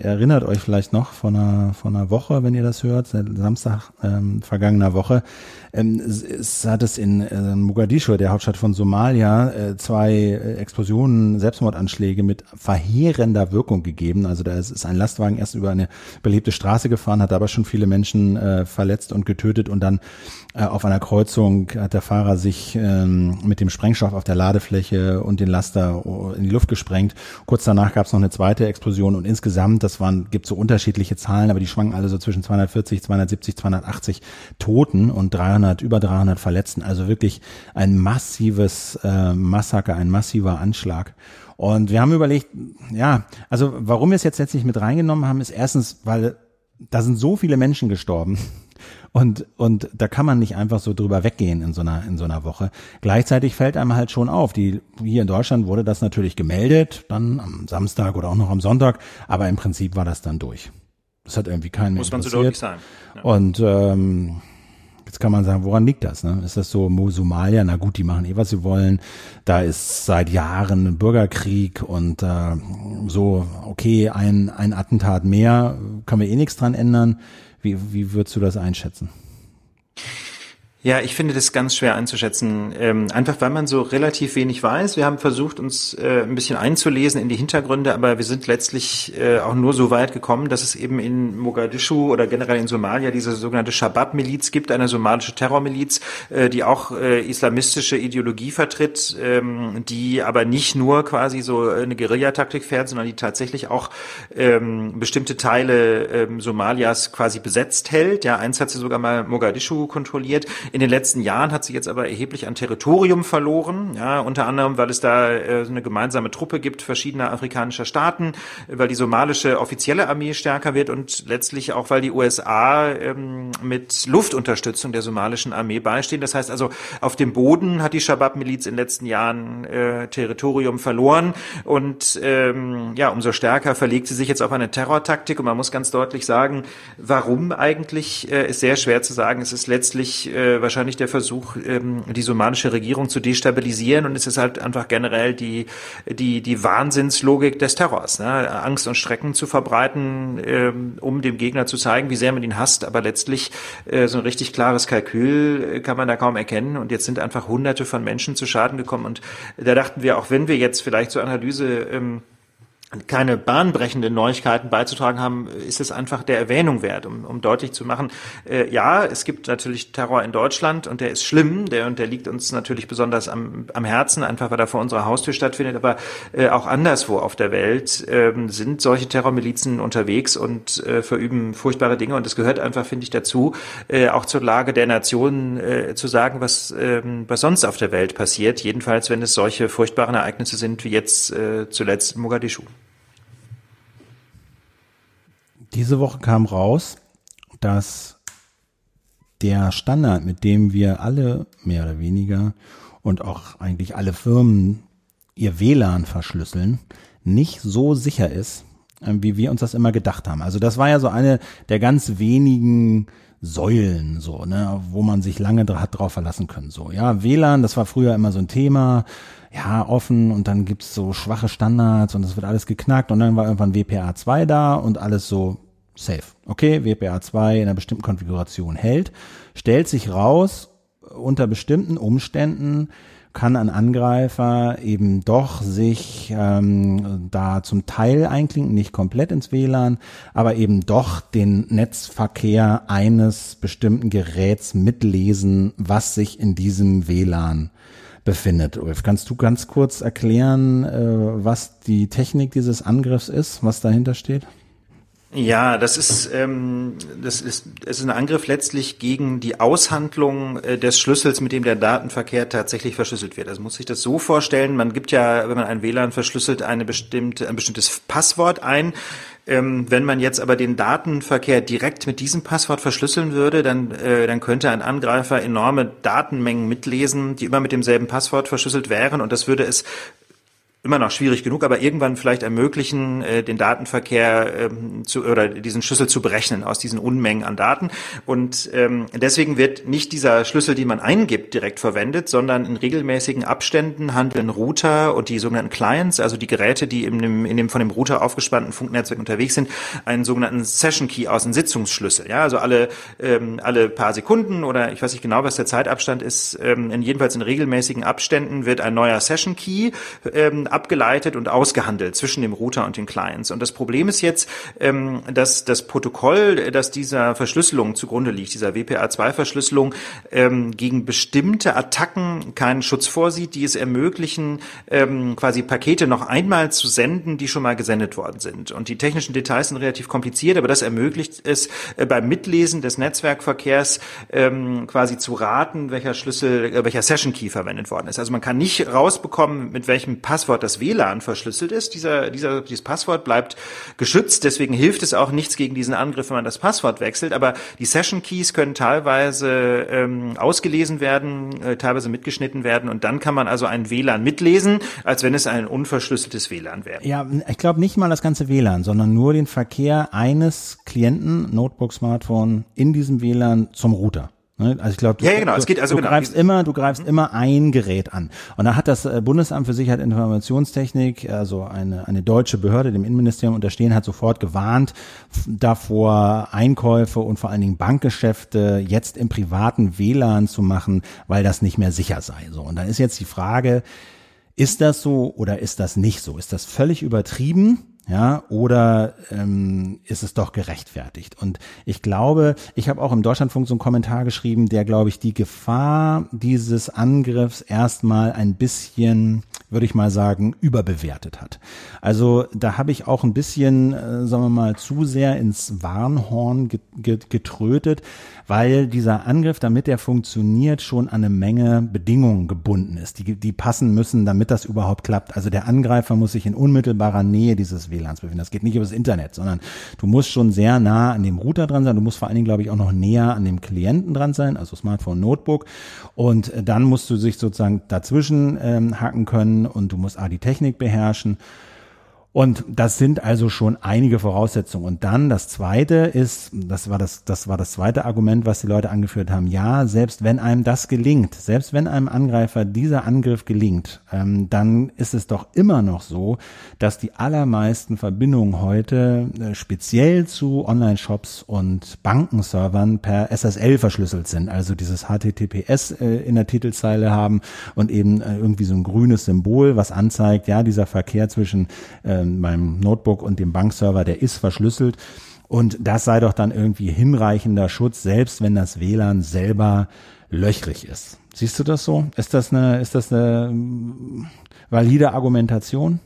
erinnert euch vielleicht noch von einer, von einer Woche, wenn ihr das hört, Samstag ähm, vergangener Woche. Ähm, es, es hat es in äh, Mogadischu, der Hauptstadt von Somalia, äh, zwei äh, Explosionen, Selbstmordanschläge mit verheerender Wirkung gegeben. Also da ist, ist ein Lastwagen erst über eine belebte Straße gefahren, hat aber schon viele Menschen äh, verletzt und getötet und dann äh, auf einer Kreuzung hat der Fahrer sich ähm, mit dem Sprengstoff auf der Ladefläche und den Laster in die Luft gesprengt. Kurz danach gab es noch eine zweite Explosion und insgesamt, das waren, gibt so unterschiedliche Zahlen, aber die schwanken alle so zwischen 240, 270, 280 Toten und 300, über 300 Verletzten. Also wirklich ein massives äh, Massaker, ein massiver Anschlag. Und wir haben überlegt, ja, also warum wir es jetzt letztlich mit reingenommen haben, ist erstens, weil da sind so viele Menschen gestorben und, und da kann man nicht einfach so drüber weggehen in so einer, in so einer Woche. Gleichzeitig fällt einem halt schon auf, die, hier in Deutschland wurde das natürlich gemeldet, dann am Samstag oder auch noch am Sonntag, aber im Prinzip war das dann durch. Das hat irgendwie keinen Muss man so deutlich sagen. Ja. Und, ähm, Jetzt kann man sagen, woran liegt das? Ne? Ist das so Somalia? Na gut, die machen eh, was sie wollen. Da ist seit Jahren ein Bürgerkrieg und äh, so, okay, ein, ein Attentat mehr, kann wir eh nichts dran ändern. Wie, wie würdest du das einschätzen? Ja, ich finde das ganz schwer einzuschätzen, ähm, einfach weil man so relativ wenig weiß. Wir haben versucht, uns äh, ein bisschen einzulesen in die Hintergründe, aber wir sind letztlich äh, auch nur so weit gekommen, dass es eben in Mogadischu oder generell in Somalia diese sogenannte Shabab-Miliz gibt, eine somalische Terrormiliz, äh, die auch äh, islamistische Ideologie vertritt, ähm, die aber nicht nur quasi so eine Guerillataktik fährt, sondern die tatsächlich auch ähm, bestimmte Teile ähm, Somalias quasi besetzt hält. Ja, eins hat sie sogar mal Mogadischu kontrolliert in den letzten Jahren hat sie jetzt aber erheblich an Territorium verloren, ja, unter anderem, weil es da äh, eine gemeinsame Truppe gibt verschiedener afrikanischer Staaten, weil die somalische offizielle Armee stärker wird und letztlich auch, weil die USA ähm, mit Luftunterstützung der somalischen Armee beistehen. Das heißt also, auf dem Boden hat die Shabab-Miliz in den letzten Jahren äh, Territorium verloren und ähm, ja, umso stärker verlegt sie sich jetzt auf eine Terrortaktik und man muss ganz deutlich sagen, warum eigentlich, äh, ist sehr schwer zu sagen. Es ist letztlich, äh, wahrscheinlich der Versuch, ähm, die somanische Regierung zu destabilisieren. Und es ist halt einfach generell die, die, die Wahnsinnslogik des Terrors. Ne? Angst und Schrecken zu verbreiten, ähm, um dem Gegner zu zeigen, wie sehr man ihn hasst. Aber letztlich äh, so ein richtig klares Kalkül äh, kann man da kaum erkennen. Und jetzt sind einfach hunderte von Menschen zu Schaden gekommen. Und da dachten wir, auch wenn wir jetzt vielleicht zur Analyse ähm, keine bahnbrechenden Neuigkeiten beizutragen haben, ist es einfach der Erwähnung wert, um, um deutlich zu machen, äh, ja, es gibt natürlich Terror in Deutschland und der ist schlimm, der und der liegt uns natürlich besonders am, am Herzen, einfach weil er vor unserer Haustür stattfindet, aber äh, auch anderswo auf der Welt äh, sind solche Terrormilizen unterwegs und äh, verüben furchtbare Dinge. Und es gehört einfach, finde ich, dazu, äh, auch zur Lage der Nation äh, zu sagen, was, äh, was sonst auf der Welt passiert, jedenfalls wenn es solche furchtbaren Ereignisse sind wie jetzt zuletzt Mogadischu. Diese Woche kam raus, dass der Standard, mit dem wir alle mehr oder weniger und auch eigentlich alle Firmen ihr WLAN verschlüsseln, nicht so sicher ist, äh, wie wir uns das immer gedacht haben. Also das war ja so eine der ganz wenigen Säulen, so, ne, wo man sich lange hat drauf verlassen können. So, ja, WLAN, das war früher immer so ein Thema, ja, offen und dann gibt's so schwache Standards und es wird alles geknackt und dann war irgendwann WPA 2 da und alles so safe. Okay, WPA 2 in einer bestimmten Konfiguration hält, stellt sich raus, unter bestimmten Umständen kann ein Angreifer eben doch sich ähm, da zum Teil einklinken, nicht komplett ins WLAN, aber eben doch den Netzverkehr eines bestimmten Geräts mitlesen, was sich in diesem WLAN befindet. Ulf, kannst du ganz kurz erklären, äh, was die Technik dieses Angriffs ist, was dahinter steht? Ja, das ist, ähm, das ist, es ist ein Angriff letztlich gegen die Aushandlung äh, des Schlüssels, mit dem der Datenverkehr tatsächlich verschlüsselt wird. Also muss sich das so vorstellen, man gibt ja, wenn man ein WLAN verschlüsselt, eine bestimmte, ein bestimmtes Passwort ein. Ähm, wenn man jetzt aber den Datenverkehr direkt mit diesem Passwort verschlüsseln würde, dann, äh, dann könnte ein Angreifer enorme Datenmengen mitlesen, die immer mit demselben Passwort verschlüsselt wären und das würde es immer noch schwierig genug, aber irgendwann vielleicht ermöglichen, äh, den Datenverkehr ähm, zu, oder diesen Schlüssel zu berechnen aus diesen Unmengen an Daten. Und ähm, deswegen wird nicht dieser Schlüssel, den man eingibt, direkt verwendet, sondern in regelmäßigen Abständen handeln Router und die sogenannten Clients, also die Geräte, die in dem, in dem von dem Router aufgespannten Funknetzwerk unterwegs sind, einen sogenannten Session Key aus, einem Sitzungsschlüssel. Ja, also alle ähm, alle paar Sekunden oder ich weiß nicht genau, was der Zeitabstand ist, ähm, in jedenfalls in regelmäßigen Abständen wird ein neuer Session Key ähm, abgeleitet und ausgehandelt zwischen dem Router und den Clients. Und das Problem ist jetzt, ähm, dass das Protokoll, das dieser Verschlüsselung zugrunde liegt, dieser WPA2-Verschlüsselung, ähm, gegen bestimmte Attacken keinen Schutz vorsieht, die es ermöglichen, ähm, quasi Pakete noch einmal zu senden, die schon mal gesendet worden sind. Und die technischen Details sind relativ kompliziert, aber das ermöglicht es äh, beim Mitlesen des Netzwerkverkehrs ähm, quasi zu raten, welcher Schlüssel, äh, welcher Session Key verwendet worden ist. Also man kann nicht rausbekommen, mit welchem Passwort das WLAN verschlüsselt ist. Dieser, dieser, dieses Passwort bleibt geschützt, deswegen hilft es auch nichts gegen diesen Angriff, wenn man das Passwort wechselt. Aber die Session Keys können teilweise ähm, ausgelesen werden, äh, teilweise mitgeschnitten werden und dann kann man also ein WLAN mitlesen, als wenn es ein unverschlüsseltes WLAN wäre. Ja, ich glaube nicht mal das ganze WLAN, sondern nur den Verkehr eines Klienten, Notebook, Smartphone in diesem WLAN zum Router. Ne? Also ich glaube, du, ja, genau. es geht also du genau. greifst immer, du greifst mhm. immer ein Gerät an. Und da hat das äh, Bundesamt für Sicherheit und Informationstechnik, also eine, eine deutsche Behörde, dem Innenministerium unterstehen, hat sofort gewarnt davor, Einkäufe und vor allen Dingen Bankgeschäfte jetzt im privaten WLAN zu machen, weil das nicht mehr sicher sei. So. Und dann ist jetzt die Frage, ist das so oder ist das nicht so? Ist das völlig übertrieben? Ja, oder ähm, ist es doch gerechtfertigt? Und ich glaube, ich habe auch im Deutschlandfunk so einen Kommentar geschrieben, der, glaube ich, die Gefahr dieses Angriffs erstmal ein bisschen, würde ich mal sagen, überbewertet hat. Also da habe ich auch ein bisschen, äh, sagen wir mal, zu sehr ins Warnhorn getrötet, weil dieser Angriff, damit er funktioniert, schon an eine Menge Bedingungen gebunden ist, die, die passen müssen, damit das überhaupt klappt. Also der Angreifer muss sich in unmittelbarer Nähe dieses WLANs befinden. Das geht nicht über das Internet, sondern du musst schon sehr nah an dem Router dran sein. Du musst vor allen Dingen, glaube ich, auch noch näher an dem Klienten dran sein, also Smartphone, Notebook. Und dann musst du sich sozusagen dazwischen ähm, hacken können und du musst A, die Technik beherrschen Und das sind also schon einige Voraussetzungen. Und dann das zweite ist, das war das, das war das zweite Argument, was die Leute angeführt haben. Ja, selbst wenn einem das gelingt, selbst wenn einem Angreifer dieser Angriff gelingt, ähm, dann ist es doch immer noch so, dass die allermeisten Verbindungen heute äh, speziell zu Online-Shops und Bankenservern per SSL verschlüsselt sind. Also dieses HTTPS äh, in der Titelzeile haben und eben äh, irgendwie so ein grünes Symbol, was anzeigt, ja, dieser Verkehr zwischen äh, meinem Notebook und dem Bankserver, der ist verschlüsselt. Und das sei doch dann irgendwie hinreichender Schutz, selbst wenn das WLAN selber löchrig ist. Siehst du das so? Ist das eine, ist das eine ähm, valide Argumentation?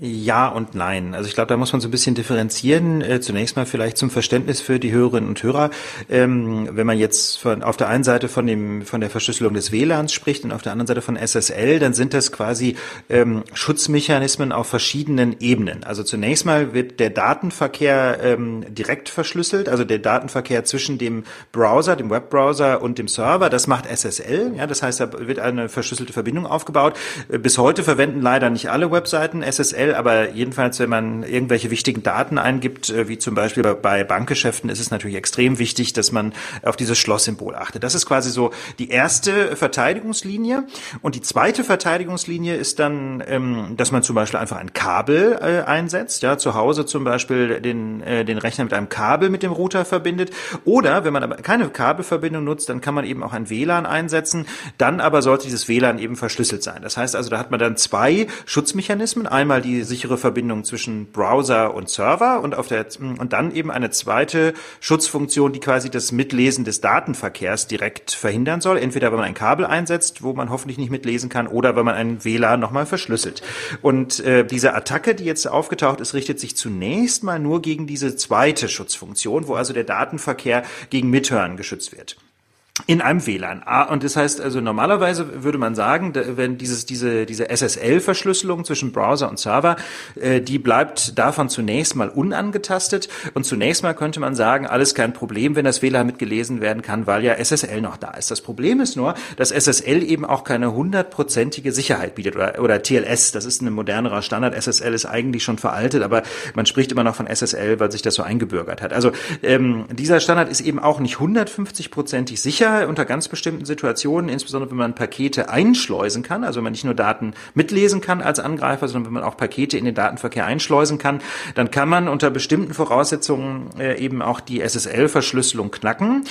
Ja und nein. Also ich glaube, da muss man so ein bisschen differenzieren. Äh, zunächst mal vielleicht zum Verständnis für die Hörerinnen und Hörer. Ähm, wenn man jetzt von, auf der einen Seite von dem von der Verschlüsselung des WLANs spricht und auf der anderen Seite von SSL, dann sind das quasi ähm, Schutzmechanismen auf verschiedenen Ebenen. Also zunächst mal wird der Datenverkehr ähm, direkt verschlüsselt, also der Datenverkehr zwischen dem Browser, dem Webbrowser und dem Server. Das macht SSL. Ja, das heißt, da wird eine verschlüsselte Verbindung aufgebaut. Äh, bis heute verwenden leider nicht alle Webseiten SSL schnell, aber jedenfalls, wenn man irgendwelche wichtigen Daten eingibt, äh, wie zum Beispiel bei Bankgeschäften, ist es natürlich extrem wichtig, dass man auf dieses Schlosssymbol achtet. Das ist quasi so die erste Verteidigungslinie. Und die zweite Verteidigungslinie ist dann, ähm, dass man zum Beispiel einfach ein Kabel äh, einsetzt, ja, zu Hause zum Beispiel den, äh, den Rechner mit einem Kabel mit dem Router verbindet. Oder wenn man aber keine Kabelverbindung nutzt, dann kann man eben auch ein WLAN einsetzen. Dann aber sollte dieses WLAN eben verschlüsselt sein. Das heißt also, da hat man dann zwei Schutzmechanismen. Einmal die sichere Verbindung zwischen Browser und Server und auf der und dann eben eine zweite Schutzfunktion, die quasi das Mitlesen des Datenverkehrs direkt verhindern soll. Entweder wenn man ein Kabel einsetzt, wo man hoffentlich nicht mitlesen kann, oder wenn man ein WLAN nochmal verschlüsselt. Und äh, diese Attacke, die jetzt aufgetaucht ist, richtet sich zunächst mal nur gegen diese zweite Schutzfunktion, wo also der Datenverkehr gegen Mithören geschützt wird in einem WLAN. Und das heißt also normalerweise würde man sagen, wenn dieses diese diese SSL-Verschlüsselung zwischen Browser und Server, äh, die bleibt davon zunächst mal unangetastet und zunächst mal könnte man sagen, alles kein Problem, wenn das WLAN mitgelesen werden kann, weil ja SSL noch da ist. Das Problem ist nur, dass SSL eben auch keine hundertprozentige Sicherheit bietet oder, oder TLS. Das ist ein modernerer Standard. SSL ist eigentlich schon veraltet, aber man spricht immer noch von SSL, weil sich das so eingebürgert hat. Also ähm, dieser Standard ist eben auch nicht hundertfünfzigprozentig sicher sicher unter ganz bestimmten Situationen, insbesondere wenn man Pakete einschleusen kann, also wenn man nicht nur Daten mitlesen kann als Angreifer, sondern wenn man auch Pakete in den Datenverkehr einschleusen kann, dann kann man unter bestimmten Voraussetzungen äh, eben auch die SSL-Verschlüsselung knacken.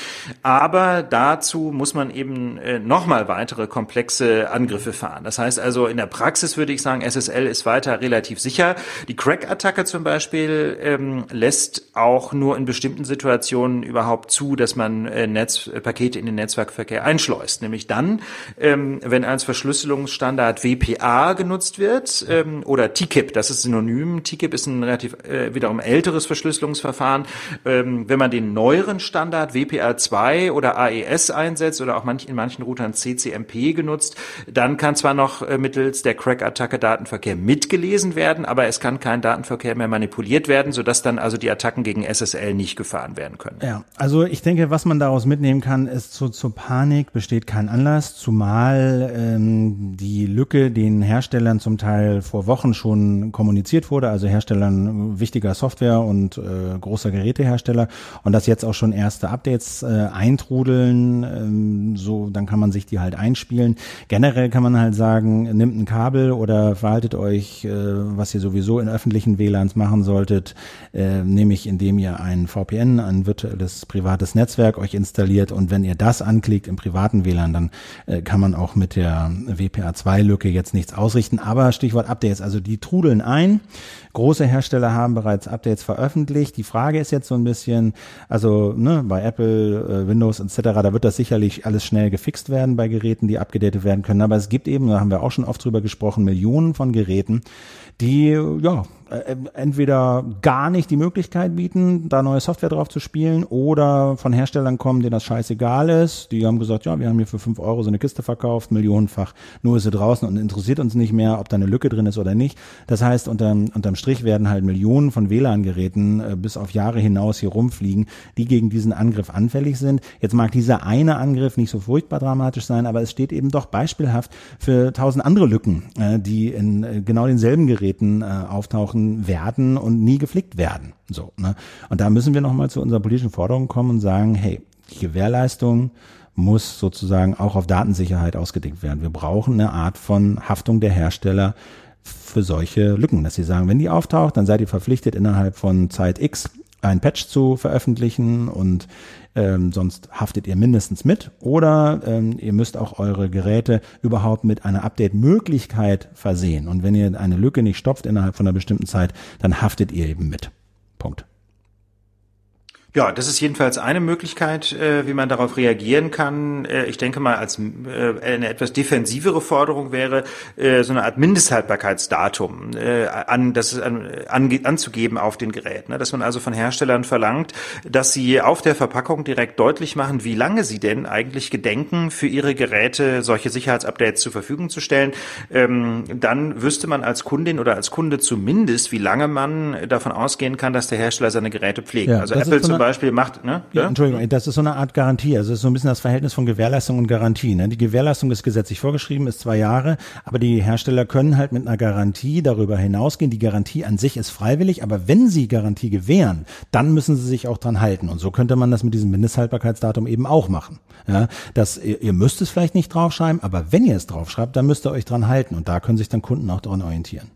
Aber dazu muss man eben äh, nochmal weitere komplexe Angriffe fahren. Das heißt also, in der Praxis würde ich sagen, SSL ist weiter relativ sicher. Die Crack-Attacke zum Beispiel ähm, lässt auch nur in bestimmten Situationen überhaupt zu, dass man äh, Netzpakete in den Netzwerkverkehr einschleust. Nämlich dann, ähm, wenn als Verschlüsselungsstandard WPA genutzt wird ähm, oder TKIP, das ist synonym. TKIP ist ein relativ äh, wiederum älteres Verschlüsselungsverfahren. Ähm, wenn man den neueren Standard WPA2 oder AES einsetzt oder auch manch, in manchen Routern CCMP genutzt, dann kann zwar noch äh, mittels der Crack-Attacke Datenverkehr mitgelesen werden, aber es kann kein Datenverkehr mehr manipuliert werden, sodass dann also die Attacken gegen SSL nicht gefahren werden können. Ja, also ich denke, was man daraus mitnehmen kann, ist zu, zur Panik besteht kein Anlass, zumal ähm, die Lücke den Herstellern zum Teil vor Wochen schon kommuniziert wurde, also Herstellern wichtiger Software und äh, großer Gerätehersteller und dass jetzt auch schon erste Updates äh, eintrudeln, ähm, so dann kann man sich die halt einspielen. Generell kann man halt sagen, nimmt ein Kabel oder verhaltet euch, äh, was ihr sowieso in öffentlichen WLANs machen solltet, äh, nämlich indem ihr ein VPN, ein virtuelles privates Netzwerk euch installiert und wenn ihr das das anklickt im privaten WLAN, dann äh, kann man auch mit der WPA2-Lücke jetzt nichts ausrichten. Aber Stichwort Updates, also die trudeln ein. Große Hersteller haben bereits Updates veröffentlicht. Die Frage ist jetzt so ein bisschen, also ne, bei Apple, äh, Windows etc., da wird das sicherlich alles schnell gefixt werden bei Geräten, die abgedatet werden können. Aber es gibt eben, da haben wir auch schon oft drüber gesprochen, Millionen von Geräten, die ja äh, entweder gar nicht die Möglichkeit bieten, da neue Software drauf zu spielen oder von Herstellern kommen, denen das scheißegal ist. Die haben gesagt, ja, wir haben hier für fünf Euro so eine Kiste verkauft, millionenfach, nur ist sie draußen und interessiert uns nicht mehr, ob da eine Lücke drin ist oder nicht. Das heißt, unterm, unterm Strich werden halt Millionen von WLAN-Geräten äh, bis auf Jahre hinaus hier rumfliegen, die gegen diesen Angriff anfällig sind. Jetzt mag dieser eine Angriff nicht so furchtbar dramatisch sein, aber es steht eben doch beispielhaft für tausend andere Lücken, äh, die in äh, genau denselben Geräten äh, auftauchen werden und nie geflickt werden. So, ne? Und da müssen wir nochmal zu unserer politischen Forderung kommen und sagen, hey, die Gewährleistung muss sozusagen auch auf Datensicherheit ausgedickt werden. Wir brauchen eine Art von Haftung der Hersteller für solche Lücken, dass sie sagen, wenn die auftaucht, dann seid ihr verpflichtet, innerhalb von Zeit X ein Patch zu veröffentlichen und ähm, sonst haftet ihr mindestens mit oder ähm, ihr müsst auch eure Geräte überhaupt mit einer Update-Möglichkeit versehen. Und wenn ihr eine Lücke nicht stopft innerhalb von einer bestimmten Zeit, dann haftet ihr eben mit. Punkt. Ja, das ist jedenfalls eine Möglichkeit, äh, wie man darauf reagieren kann. Äh, ich denke mal, als äh, eine etwas defensivere Forderung wäre, so eine Art Mindesthaltbarkeitsdatum an, das an, an, anzugeben auf den Gerät. Ne? Dass man also von Herstellern verlangt, dass sie auf der Verpackung direkt deutlich machen, wie lange sie denn eigentlich gedenken, für ihre Geräte solche Sicherheitsupdates zur Verfügung zu stellen. Ähm, dann wüsste man als Kundin oder als Kunde zumindest, wie lange man davon ausgehen kann, dass der Hersteller seine Geräte pflegt. Ja, also Apple zum Beispiel Beispiel macht, ne? Ja, ja, Entschuldigung, das ist so eine Art Garantie. Also es ist so ein bisschen das Verhältnis von Gewährleistung und Garantie. Ne? Die Gewährleistung ist gesetzlich vorgeschrieben, ist zwei Jahre, aber die Hersteller können halt mit einer Garantie darüber hinausgehen. Die Garantie an sich ist freiwillig, aber wenn sie Garantie gewähren, dann müssen sie sich auch dran halten. Und so könnte man das mit diesem Mindesthaltbarkeitsdatum eben auch machen. Ja, dass ihr, ihr müsst es vielleicht nicht draufschreiben, aber wenn ihr es draufschreibt, dann müsst ihr euch dran halten. Und da können sich dann Kunden auch daran orientieren.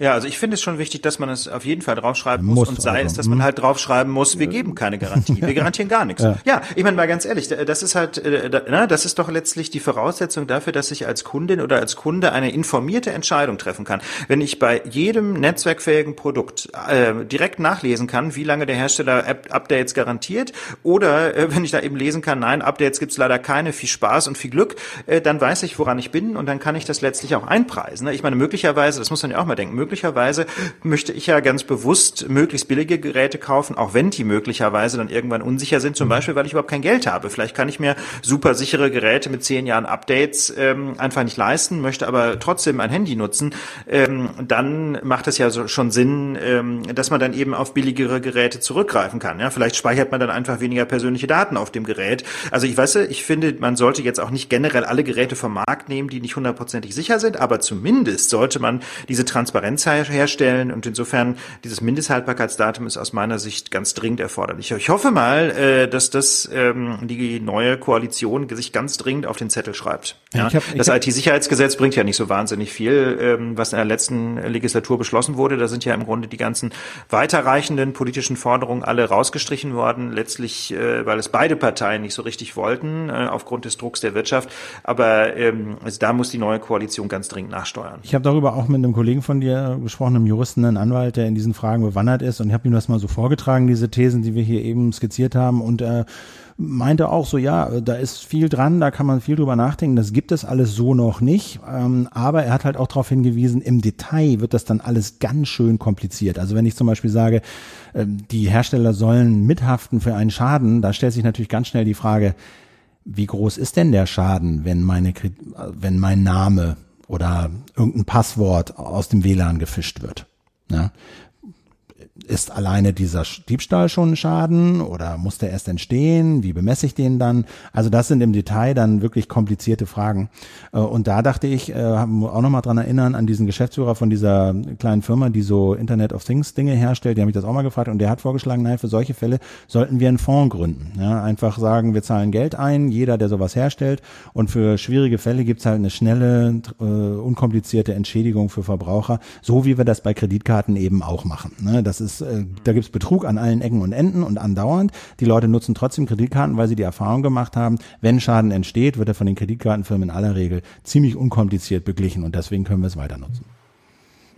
Ja, also ich finde es schon wichtig, dass man es auf jeden Fall draufschreiben muss, muss und sei also. es, dass man mhm. halt draufschreiben muss, wir geben keine Garantie, wir garantieren gar nichts. Ja, ja ich meine mal ganz ehrlich, das ist halt, äh, na, das ist doch letztlich die Voraussetzung dafür, dass ich als Kundin oder als Kunde eine informierte Entscheidung treffen kann. Wenn ich bei jedem netzwerkfähigen Produkt äh, direkt nachlesen kann, wie lange der Hersteller Updates garantiert, oder äh, wenn ich da eben lesen kann, nein, Updates gibt's leider keine, viel Spaß und viel Glück, äh, dann weiß ich, woran ich bin und dann kann ich das letztlich auch einpreisen. Ich meine, möglicherweise, das muss man ja auch mal denken, möglicherweise möchte ich ja ganz bewusst möglichst billige Geräte kaufen, auch wenn die möglicherweise dann irgendwann unsicher sind, zum mhm. Beispiel, weil ich überhaupt kein Geld habe. Vielleicht kann ich mir super sichere Geräte mit zehn Jahren Updates ähm, einfach nicht leisten, möchte aber trotzdem ein Handy nutzen. Ähm, dann macht es ja so, schon Sinn, ähm, dass man dann eben auf billigere Geräte zurückgreifen kann. Ja, vielleicht speichert man dann einfach weniger persönliche Daten auf dem Gerät. Also ich weiß, ich finde, man sollte jetzt auch nicht generell alle Geräte vom Markt nehmen, die nicht hundertprozentig sicher sind, aber zumindest sollte man diese Transparenz herstellen und insofern dieses Mindesthaltbarkeitsdatum ist aus meiner Sicht ganz dringend erforderlich. Ich hoffe mal, äh, dass das ähm, die neue Koalition sich ganz dringend auf den Zettel schreibt. Ja, hab, das IT-Sicherheitsgesetz bringt ja nicht so wahnsinnig viel, ähm, was in der letzten Legislatur beschlossen wurde. Da sind ja im Grunde die ganzen weiterreichenden politischen Forderungen alle rausgestrichen worden, letztlich, äh, weil es beide Parteien nicht so richtig wollten, äh, aufgrund des Drucks der Wirtschaft. Aber ähm, also da muss die neue Koalition ganz dringend nachsteuern. Ich habe darüber auch mit einem Kollegen von dir gesprochen, einem Juristen, einem Anwalt, der in diesen Fragen bewandert ist. Und ich habe ihm das mal so vorgetragen, diese Thesen, die wir hier eben skizziert haben. Und er meinte auch so, ja, da ist viel dran, da kann man viel drüber nachdenken, das gibt es alles so noch nicht, ähm, aber er hat halt auch darauf hingewiesen, im Detail wird das dann alles ganz schön kompliziert. Also wenn ich zum Beispiel sage, ähm, die Hersteller sollen mithaften für einen Schaden, da stellt sich natürlich ganz schnell die Frage, wie groß ist denn der Schaden, wenn meine, wenn mein Name oder irgendein Passwort aus dem WLAN gefischt wird. Ja? Ist alleine dieser Diebstahl schon ein Schaden oder muss der erst entstehen? Wie bemesse ich den dann? Also das sind im Detail dann wirklich komplizierte Fragen. Äh, und da dachte ich, äh, auch nochmal dran erinnern an diesen Geschäftsführer von dieser kleinen Firma, die so Internet of Things Dinge herstellt. Die habe ich das auch mal gefragt und der hat vorgeschlagen, nein, für solche Fälle sollten wir einen Fonds gründen. Ja, einfach sagen, wir zahlen Geld ein, jeder, der sowas herstellt und für schwierige Fälle gibt's halt eine schnelle, äh, unkomplizierte Entschädigung für Verbraucher, so wie wir das bei Kreditkarten eben auch machen. Ne? Das ist äh, da gibt's Betrug an allen Ecken und Enden und andauernd. Die Leute nutzen trotzdem Kreditkarten, weil sie die Erfahrung gemacht haben, wenn Schaden entsteht, wird er von den Kreditkartenfirmen in aller Regel ziemlich unkompliziert beglichen und deswegen können wir es weiter nutzen.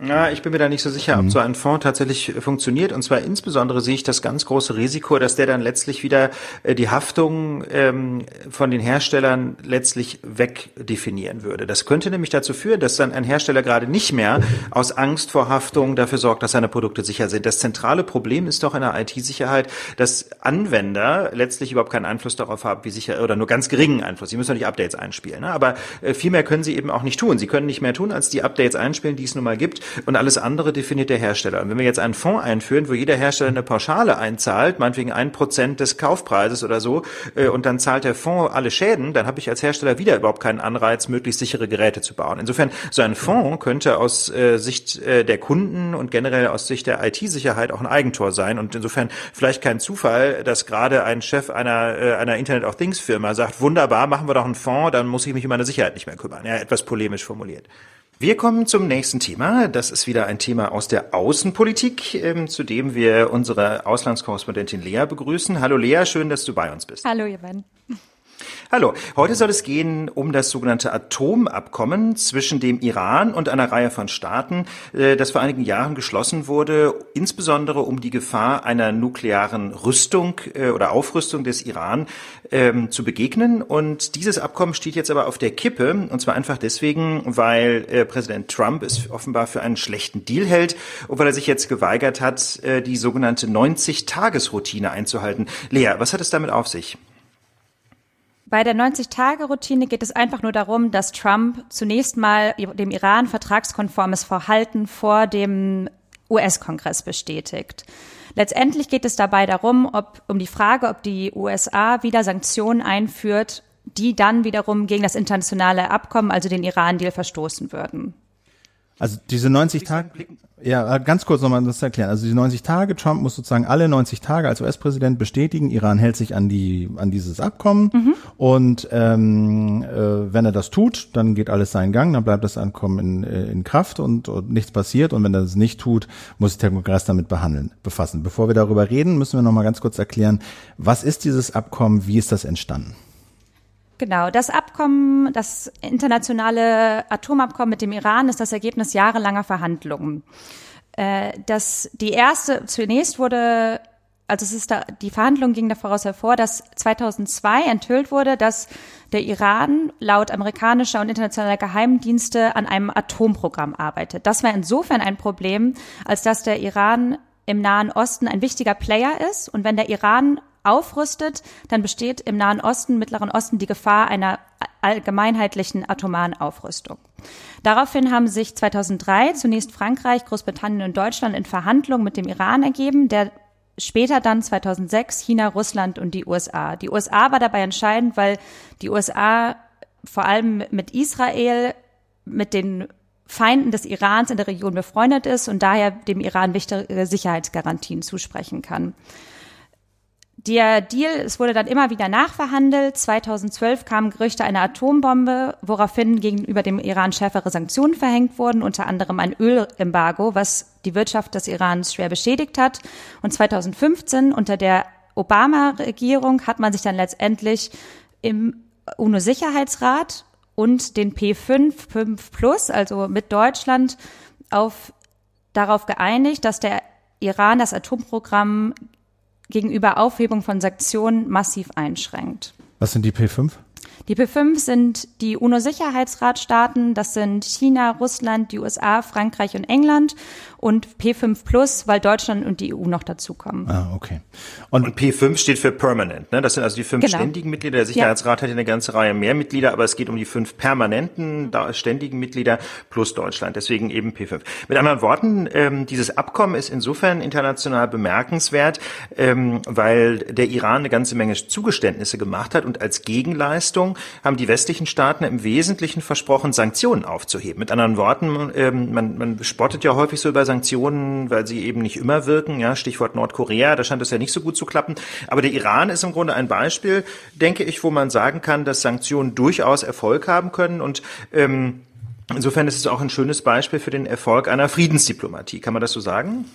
Ja, ich bin mir da nicht so sicher, ob mhm. so ein Fonds tatsächlich funktioniert. Und zwar insbesondere sehe ich das ganz große Risiko, dass der dann letztlich wieder äh, die Haftung ähm, von den Herstellern letztlich wegdefinieren würde. Das könnte nämlich dazu führen, dass dann ein Hersteller gerade nicht mehr aus Angst vor Haftung dafür sorgt, dass seine Produkte sicher sind. Das zentrale Problem ist doch in der IT-Sicherheit, dass Anwender letztlich überhaupt keinen Einfluss darauf haben, wie sicher oder nur ganz geringen Einfluss. Sie müssen doch nicht Updates einspielen, ne? aber äh, viel mehr können sie eben auch nicht tun. Sie können nicht mehr tun, als die Updates einspielen, die es nun mal gibt. Und alles andere definiert der Hersteller. Und wenn wir jetzt einen Fonds einführen, wo jeder Hersteller eine Pauschale einzahlt, meinetwegen ein Prozent des Kaufpreises oder so, äh, und dann zahlt der Fonds alle Schäden, dann habe ich als Hersteller wieder überhaupt keinen Anreiz, möglichst sichere Geräte zu bauen. Insofern, so ein Fonds könnte aus äh, Sicht äh, der Kunden und generell aus Sicht der IT-Sicherheit auch ein Eigentor sein. Und insofern vielleicht kein Zufall, dass gerade ein Chef einer, äh, einer Internet of Things Firma sagt, wunderbar, machen wir doch einen Fonds, dann muss ich mich um meine Sicherheit nicht mehr kümmern. Ja, etwas polemisch formuliert. Wir kommen zum nächsten Thema. Das ist wieder ein Thema aus der Außenpolitik, ähm, zu dem wir unsere Auslandskorrespondentin Lea begrüßen. Hallo Lea, schön, dass du bei uns bist. Hallo, ihr beiden. Hallo, heute soll es gehen um das sogenannte Atomabkommen zwischen dem Iran und einer Reihe von Staaten, äh, das vor einigen Jahren geschlossen wurde, insbesondere um die Gefahr einer nuklearen Rüstung äh, oder Aufrüstung des Iran ähm, zu begegnen. Und dieses Abkommen steht jetzt aber auf der Kippe, und zwar einfach deswegen, weil äh, Präsident Trump es offenbar für einen schlechten Deal hält und weil er sich jetzt geweigert hat, die sogenannte 90-Tages-Routine einzuhalten. Lea, was hat es damit auf sich? Bei der 90-Tage-Routine geht es einfach nur darum, dass Trump zunächst mal dem Iran vertragskonformes Verhalten vor dem US-Kongress bestätigt. Letztendlich geht es dabei darum, ob, um die Frage, ob die USA wieder Sanktionen einführt, die dann wiederum gegen das internationale Abkommen, also den Iran-Deal, verstoßen würden. Also diese 90 Tage, ja, ganz kurz nochmal das erklären. Also diese 90 Tage, Trump muss sozusagen alle 90 Tage als US-Präsident bestätigen, Iran hält sich an die an dieses Abkommen mhm. und ähm, äh, wenn er das tut, dann geht alles seinen Gang, dann bleibt das Abkommen in, äh, in Kraft und, und nichts passiert und wenn er das nicht tut, muss sich der Kongress damit behandeln, befassen. Bevor wir darüber reden, müssen wir nochmal ganz kurz erklären, was ist dieses Abkommen, wie ist das entstanden? Genau, das Abkommen, das internationale Atomabkommen mit dem Iran ist das Ergebnis jahrelanger Verhandlungen. Äh, das, die erste, zunächst wurde, also es ist da, die Verhandlung ging daraus hervor, dass 2002 enthüllt wurde, dass der Iran laut amerikanischer und internationaler Geheimdienste an einem Atomprogramm arbeitet. Das war insofern ein Problem, als dass der Iran im Nahen Osten ein wichtiger Player ist und wenn der Iran aufrüstet, dann besteht im Nahen Osten, Mittleren Osten die Gefahr einer allgemeinheitlichen atomaren Aufrüstung. Daraufhin haben sich 2003 zunächst Frankreich, Großbritannien und Deutschland in Verhandlungen mit dem Iran ergeben, der später dann 2006 China, Russland und die USA. Die USA war dabei entscheidend, weil die USA vor allem mit Israel, mit den Feinden des Irans in der Region befreundet ist und daher dem Iran wichtige Sicherheitsgarantien zusprechen kann. Der Deal, es wurde dann immer wieder nachverhandelt. 2012 kamen Gerüchte einer Atombombe, woraufhin gegenüber dem Iran schärfere Sanktionen verhängt wurden, unter anderem ein Ölembargo, was die Wirtschaft des Irans schwer beschädigt hat. Und 2015 unter der Obama-Regierung hat man sich dann letztendlich im UNO-Sicherheitsrat und den P5, 5 Plus, also mit Deutschland, auf, darauf geeinigt, dass der Iran das Atomprogramm gegenüber Aufhebung von Sanktionen massiv einschränkt. Was sind die P5? Die P5 sind die UNO-Sicherheitsratstaaten, das sind China, Russland, die USA, Frankreich und England und P5 Plus, weil Deutschland und die EU noch dazukommen. Ah, okay. Und, und, P5 steht für Permanent, ne? Das sind also die fünf genau. ständigen Mitglieder. Der Sicherheitsrat ja. hat ja eine ganze Reihe mehr Mitglieder, aber es geht um die fünf permanenten, ständigen Mitglieder plus Deutschland. Deswegen eben P5. Mit anderen Worten, ähm, dieses Abkommen ist insofern international bemerkenswert, ähm, weil der Iran eine ganze Menge Zugeständnisse gemacht hat und als Gegenleistung haben die westlichen Staaten im Wesentlichen versprochen, Sanktionen aufzuheben. Mit anderen Worten, ähm, man, man spottet ja häufig so über Sanktionen, weil sie eben nicht immer wirken. Ja, Stichwort Nordkorea, da scheint es ja nicht so gut zu klappen. Aber der Iran ist im Grunde ein Beispiel, denke ich, wo man sagen kann, dass Sanktionen durchaus Erfolg haben können und ähm, Insofern ist es auch ein schönes Beispiel für den Erfolg einer Friedensdiplomatie. Kann man das so sagen?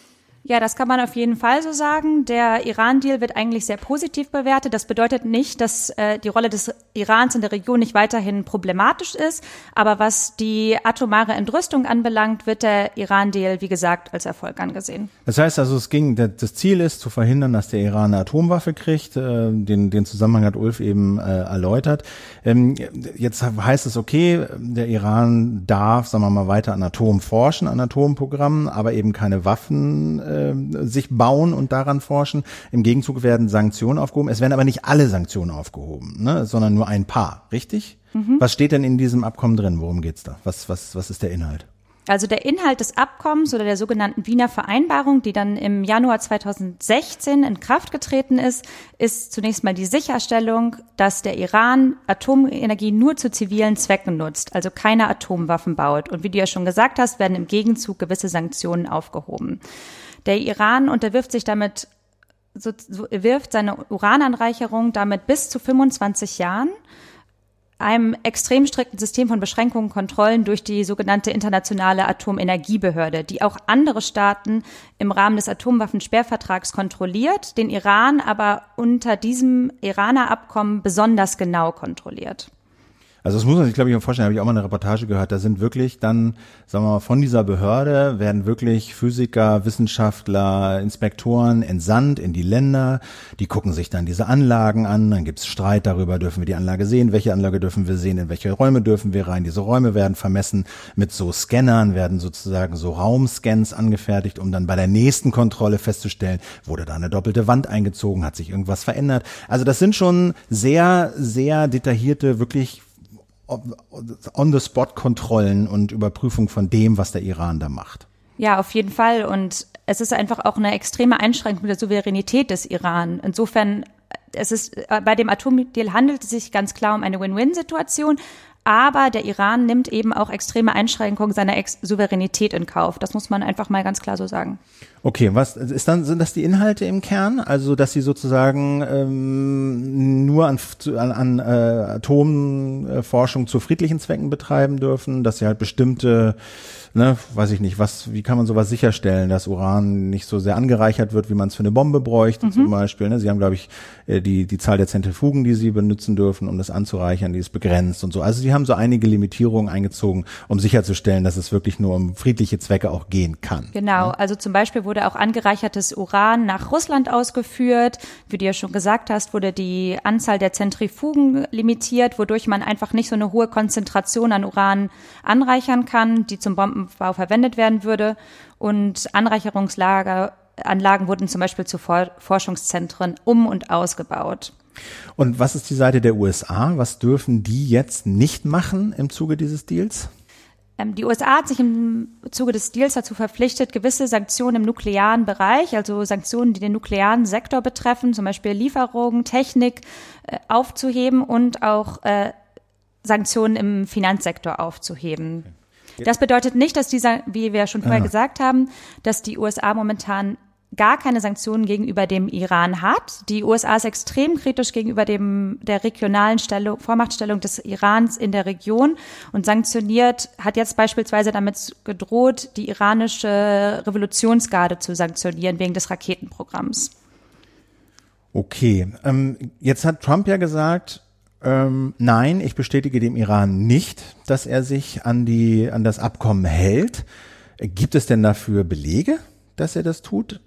Ja, das kann man auf jeden Fall so sagen. Der Iran-Deal wird eigentlich sehr positiv bewertet. Das bedeutet nicht, dass äh, die Rolle des Irans in der Region nicht weiterhin problematisch ist. Aber was die atomare Entrüstung anbelangt, wird der Iran-Deal, wie gesagt, als Erfolg angesehen. Das heißt also, es ging, das Ziel ist zu verhindern, dass der Iran eine Atomwaffe kriegt. Äh, den, den Zusammenhang hat Ulf eben äh, erläutert. Ähm, jetzt heißt es, okay, der Iran darf, sagen wir mal, weiter an Atom forschen, an Atomprogrammen, aber eben keine Waffen äh, sich bauen und daran forschen. Im Gegenzug werden Sanktionen aufgehoben. Es werden aber nicht alle Sanktionen aufgehoben, ne, sondern nur ein paar, richtig? Mhm. Was steht denn in diesem Abkommen drin? Worum geht's da? Was, was, was ist der Inhalt? Also der Inhalt des Abkommens oder der sogenannten Wiener Vereinbarung, die dann im Januar 2016 in Kraft getreten ist, ist zunächst mal die Sicherstellung, dass der Iran Atomenergie nur zu zivilen Zwecken nutzt, also keine Atomwaffen baut. Und wie du ja schon gesagt hast, werden im Gegenzug gewisse Sanktionen aufgehoben. Der Iran unterwirft sich damit so, so wirft seine Urananreicherung damit bis zu 25 Jahren einem extrem strikten System von Beschränkungen und Kontrollen durch die sogenannte Internationale Atomenergiebehörde, die auch andere Staaten im Rahmen des Atomwaffensperrvertrags kontrolliert, den Iran aber unter diesem Iraner Abkommen besonders genau kontrolliert. Also das muss man sich, glaube ich, vorstellen, habe ich auch mal eine Reportage gehört, da sind wirklich dann, sagen wir mal, von dieser Behörde werden wirklich Physiker, Wissenschaftler, Inspektoren entsandt in die Länder, die gucken sich dann diese Anlagen an, dann gibt's Streit darüber, dürfen wir die Anlage sehen, welche Anlage dürfen wir sehen, in welche Räume dürfen wir rein. Diese Räume werden vermessen mit so Scannern, werden sozusagen so Raumscans angefertigt, um dann bei der nächsten Kontrolle festzustellen, wurde da eine doppelte Wand eingezogen, hat sich irgendwas verändert. Also das sind schon sehr, sehr detaillierte, wirklich On-the-Spot-Kontrollen und Überprüfung von dem, was der Iran da macht. Ja, auf jeden Fall. Und es ist einfach auch eine extreme Einschränkung der Souveränität des Iran. Insofern, es ist, äh, bei dem Atomdeal handelt es sich ganz klar um eine Win-Win-Situation. Aber der Iran nimmt eben auch extreme Einschränkungen seiner Ex Souveränität in Kauf. Das muss man einfach mal ganz klar so sagen. Okay, was ist dann sind das die Inhalte im Kern? Also dass sie sozusagen ähm, nur an, an, an äh, Atomforschung zu friedlichen Zwecken betreiben dürfen, dass sie halt bestimmte ne, weiß ich nicht, was, wie kann man sowas sicherstellen, dass Uran nicht so sehr angereichert wird, wie man es für eine Bombe bräuchte, mhm. zum Beispiel. Ne? Sie haben, glaube ich, äh, die, die Zahl der Zentrifugen, die sie benutzen dürfen, um das anzureichern, die ist begrenzt und so. Also sie haben so einige Limitierungen eingezogen, um sicherzustellen, dass es wirklich nur um friedliche Zwecke auch gehen kann. Genau, ne? also zum Beispiel wurde auch angereichertes Uran nach Russland ausgeführt. Wie du ja schon gesagt hast, wurde die Anzahl der Zentrifugen limitiert, wodurch man einfach nicht so eine hohe Konzentration an Uran anreichern kann, die zum Bomben Waffenbau verwendet werden würde. Und Anreicherungslager Anlagen wurden zum Beispiel zu Forschungszentren um und ausgebaut. Und was ist die Seite der USA? Was dürfen die jetzt nicht machen im Zuge dieses Deals? Ähm, die USA hat sich im Zuge des Deals dazu verpflichtet, gewisse Sanktionen im nuklearen Bereich, also Sanktionen, die den nuklearen Sektor betreffen, zum Beispiel Lieferungen, Technik, äh, aufzuheben und auch äh, Sanktionen im Finanzsektor aufzuheben. Okay. Das bedeutet nicht, dass dieser, wie wir schon vorher ja. gesagt haben, dass die USA momentan gar keine Sanktionen gegenüber dem Iran hat. Die USA ist extrem kritisch gegenüber dem, der regionalen Stellung, Vormachtstellung des Irans in der Region und sanktioniert, hat jetzt beispielsweise damit gedroht, die iranische Revolutionsgarde zu sanktionieren wegen des Raketenprogramms. Okay, ähm, jetzt hat Trump ja gesagt, ähm, nein, ich bestätige dem Iran nicht, dass er sich an die an das Abkommen hält. Gibt es denn dafür Belege, dass er das tut?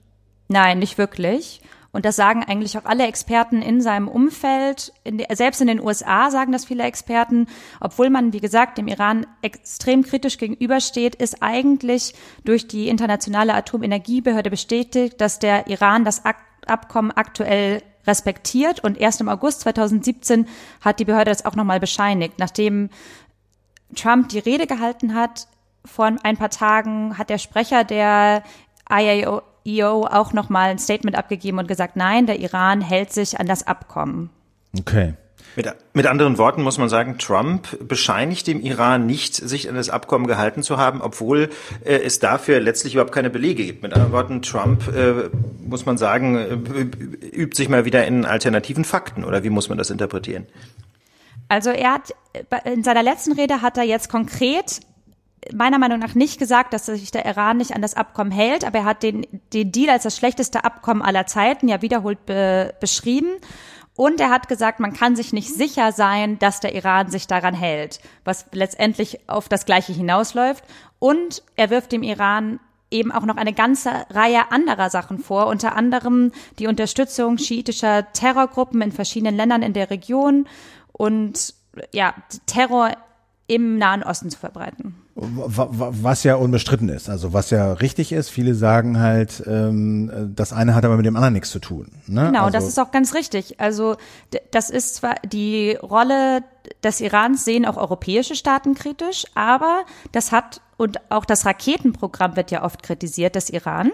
Nein, nicht wirklich. Und das sagen eigentlich auch alle Experten in seinem Umfeld. In de, selbst in den USA sagen das viele Experten. Obwohl man, wie gesagt, dem Iran extrem kritisch gegenübersteht, ist eigentlich durch die internationale Atomenergiebehörde bestätigt, dass der Iran das Abkommen aktuell respektiert und erst im August 2017 hat die Behörde das auch nochmal bescheinigt. Nachdem Trump die Rede gehalten hat, vor ein paar Tagen hat der Sprecher der IAEO auch nochmal ein Statement abgegeben und gesagt, nein, der Iran hält sich an das Abkommen. Okay. Mit, mit anderen Worten muss man sagen, Trump bescheinigt dem Iran nicht, sich an das Abkommen gehalten zu haben, obwohl äh, es dafür letztlich überhaupt keine Belege gibt. Mit anderen Worten, Trump, äh, muss man sagen, äh, übt sich mal wieder in alternativen Fakten, oder wie muss man das interpretieren? Also er hat, in seiner letzten Rede hat er jetzt konkret meiner Meinung nach nicht gesagt, dass sich der Iran nicht an das Abkommen hält, aber er hat den, den Deal als das schlechteste Abkommen aller Zeiten ja wiederholt be, beschrieben. Und er hat gesagt, man kann sich nicht sicher sein, dass der Iran sich daran hält, was letztendlich auf das Gleiche hinausläuft. Und er wirft dem Iran eben auch noch eine ganze Reihe anderer Sachen vor, unter anderem die Unterstützung schiitischer Terrorgruppen in verschiedenen Ländern in der Region und ja, Terror im Nahen Osten zu verbreiten. Was ja unbestritten ist, also was ja richtig ist. Viele sagen halt, ähm, das eine hat aber mit dem anderen nichts zu tun. Ne? Genau, also das ist auch ganz richtig. Also das ist zwar die Rolle des Irans sehen auch europäische Staaten kritisch, aber das hat, und auch das Raketenprogramm wird ja oft kritisiert des Iran,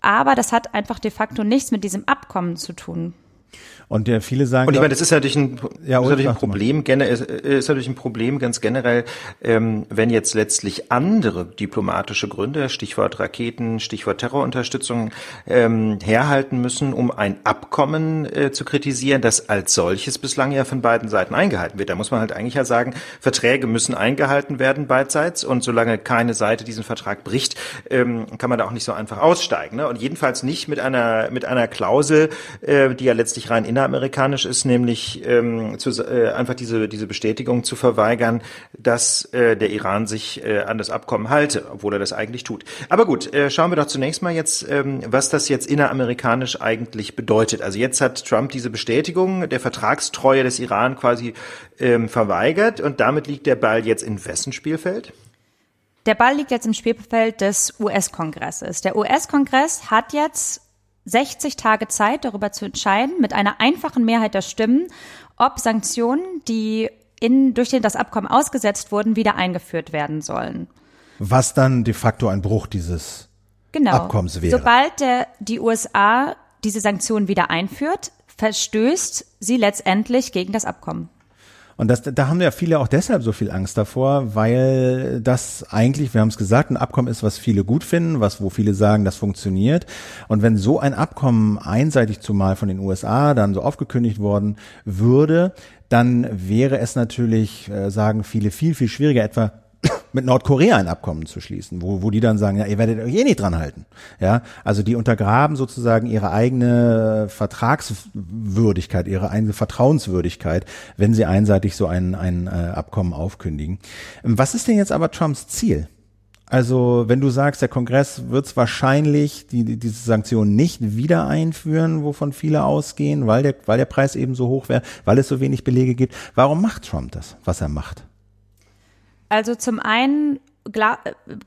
aber das hat einfach de facto nichts mit diesem Abkommen zu tun. Und der viele sagen. Und ich meine, das ist natürlich ein, ja, ist natürlich ein Problem, ist, ist natürlich ein Problem ganz generell, ähm, wenn jetzt letztlich andere diplomatische Gründe, Stichwort Raketen, Stichwort Terrorunterstützung, ähm, herhalten müssen, um ein Abkommen äh, zu kritisieren, das als solches bislang ja von beiden Seiten eingehalten wird. Da muss man halt eigentlich ja sagen, Verträge müssen eingehalten werden beidseits und solange keine Seite diesen Vertrag bricht, ähm, kann man da auch nicht so einfach aussteigen. Ne? Und jedenfalls nicht mit einer mit einer Klausel, äh, die ja letztlich rein inneramerikanisch ist, nämlich ähm, zu, äh, einfach diese, diese Bestätigung zu verweigern, dass äh, der Iran sich äh, an das Abkommen halte, obwohl er das eigentlich tut. Aber gut, äh, schauen wir doch zunächst mal jetzt, ähm, was das jetzt inneramerikanisch eigentlich bedeutet. Also jetzt hat Trump diese Bestätigung der Vertragstreue des Iran quasi ähm, verweigert und damit liegt der Ball jetzt in wessen Spielfeld? Der Ball liegt jetzt im Spielfeld des US-Kongresses. Der US-Kongress hat jetzt 60 Tage Zeit, darüber zu entscheiden, mit einer einfachen Mehrheit der Stimmen, ob Sanktionen, die in, durch den das Abkommen ausgesetzt wurden, wieder eingeführt werden sollen. Was dann de facto ein Bruch dieses genau. Abkommens wäre. Sobald der, die USA diese Sanktionen wieder einführt, verstößt sie letztendlich gegen das Abkommen. Und das, da haben ja viele auch deshalb so viel Angst davor, weil das eigentlich, wir haben es gesagt, ein Abkommen ist, was viele gut finden, was wo viele sagen, das funktioniert. Und wenn so ein Abkommen einseitig zumal von den USA dann so aufgekündigt worden würde, dann wäre es natürlich, äh, sagen viele, viel, viel schwieriger, etwa mit Nordkorea ein Abkommen zu schließen, wo, wo die dann sagen, ja, ihr werdet euch eh nicht dran halten. Ja, also die untergraben sozusagen ihre eigene Vertragswürdigkeit, ihre eigene Vertrauenswürdigkeit, wenn sie einseitig so ein, ein äh, Abkommen aufkündigen. Was ist denn jetzt aber Trumps Ziel? Also, wenn du sagst, der Kongress wird es wahrscheinlich die, die, diese Sanktionen nicht wieder einführen, wovon viele ausgehen, weil der, weil der Preis eben so hoch wäre, weil es so wenig Belege gibt. Warum macht Trump das, was er macht? Also zum einen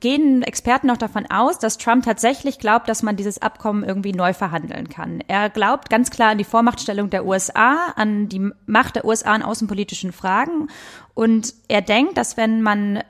gehen Experten noch davon aus, dass Trump tatsächlich glaubt, dass man dieses Abkommen irgendwie neu verhandeln kann. Er glaubt ganz klar an die Vormachtstellung der USA, an die Macht der USA in außenpolitischen Fragen. Und er denkt, dass wenn man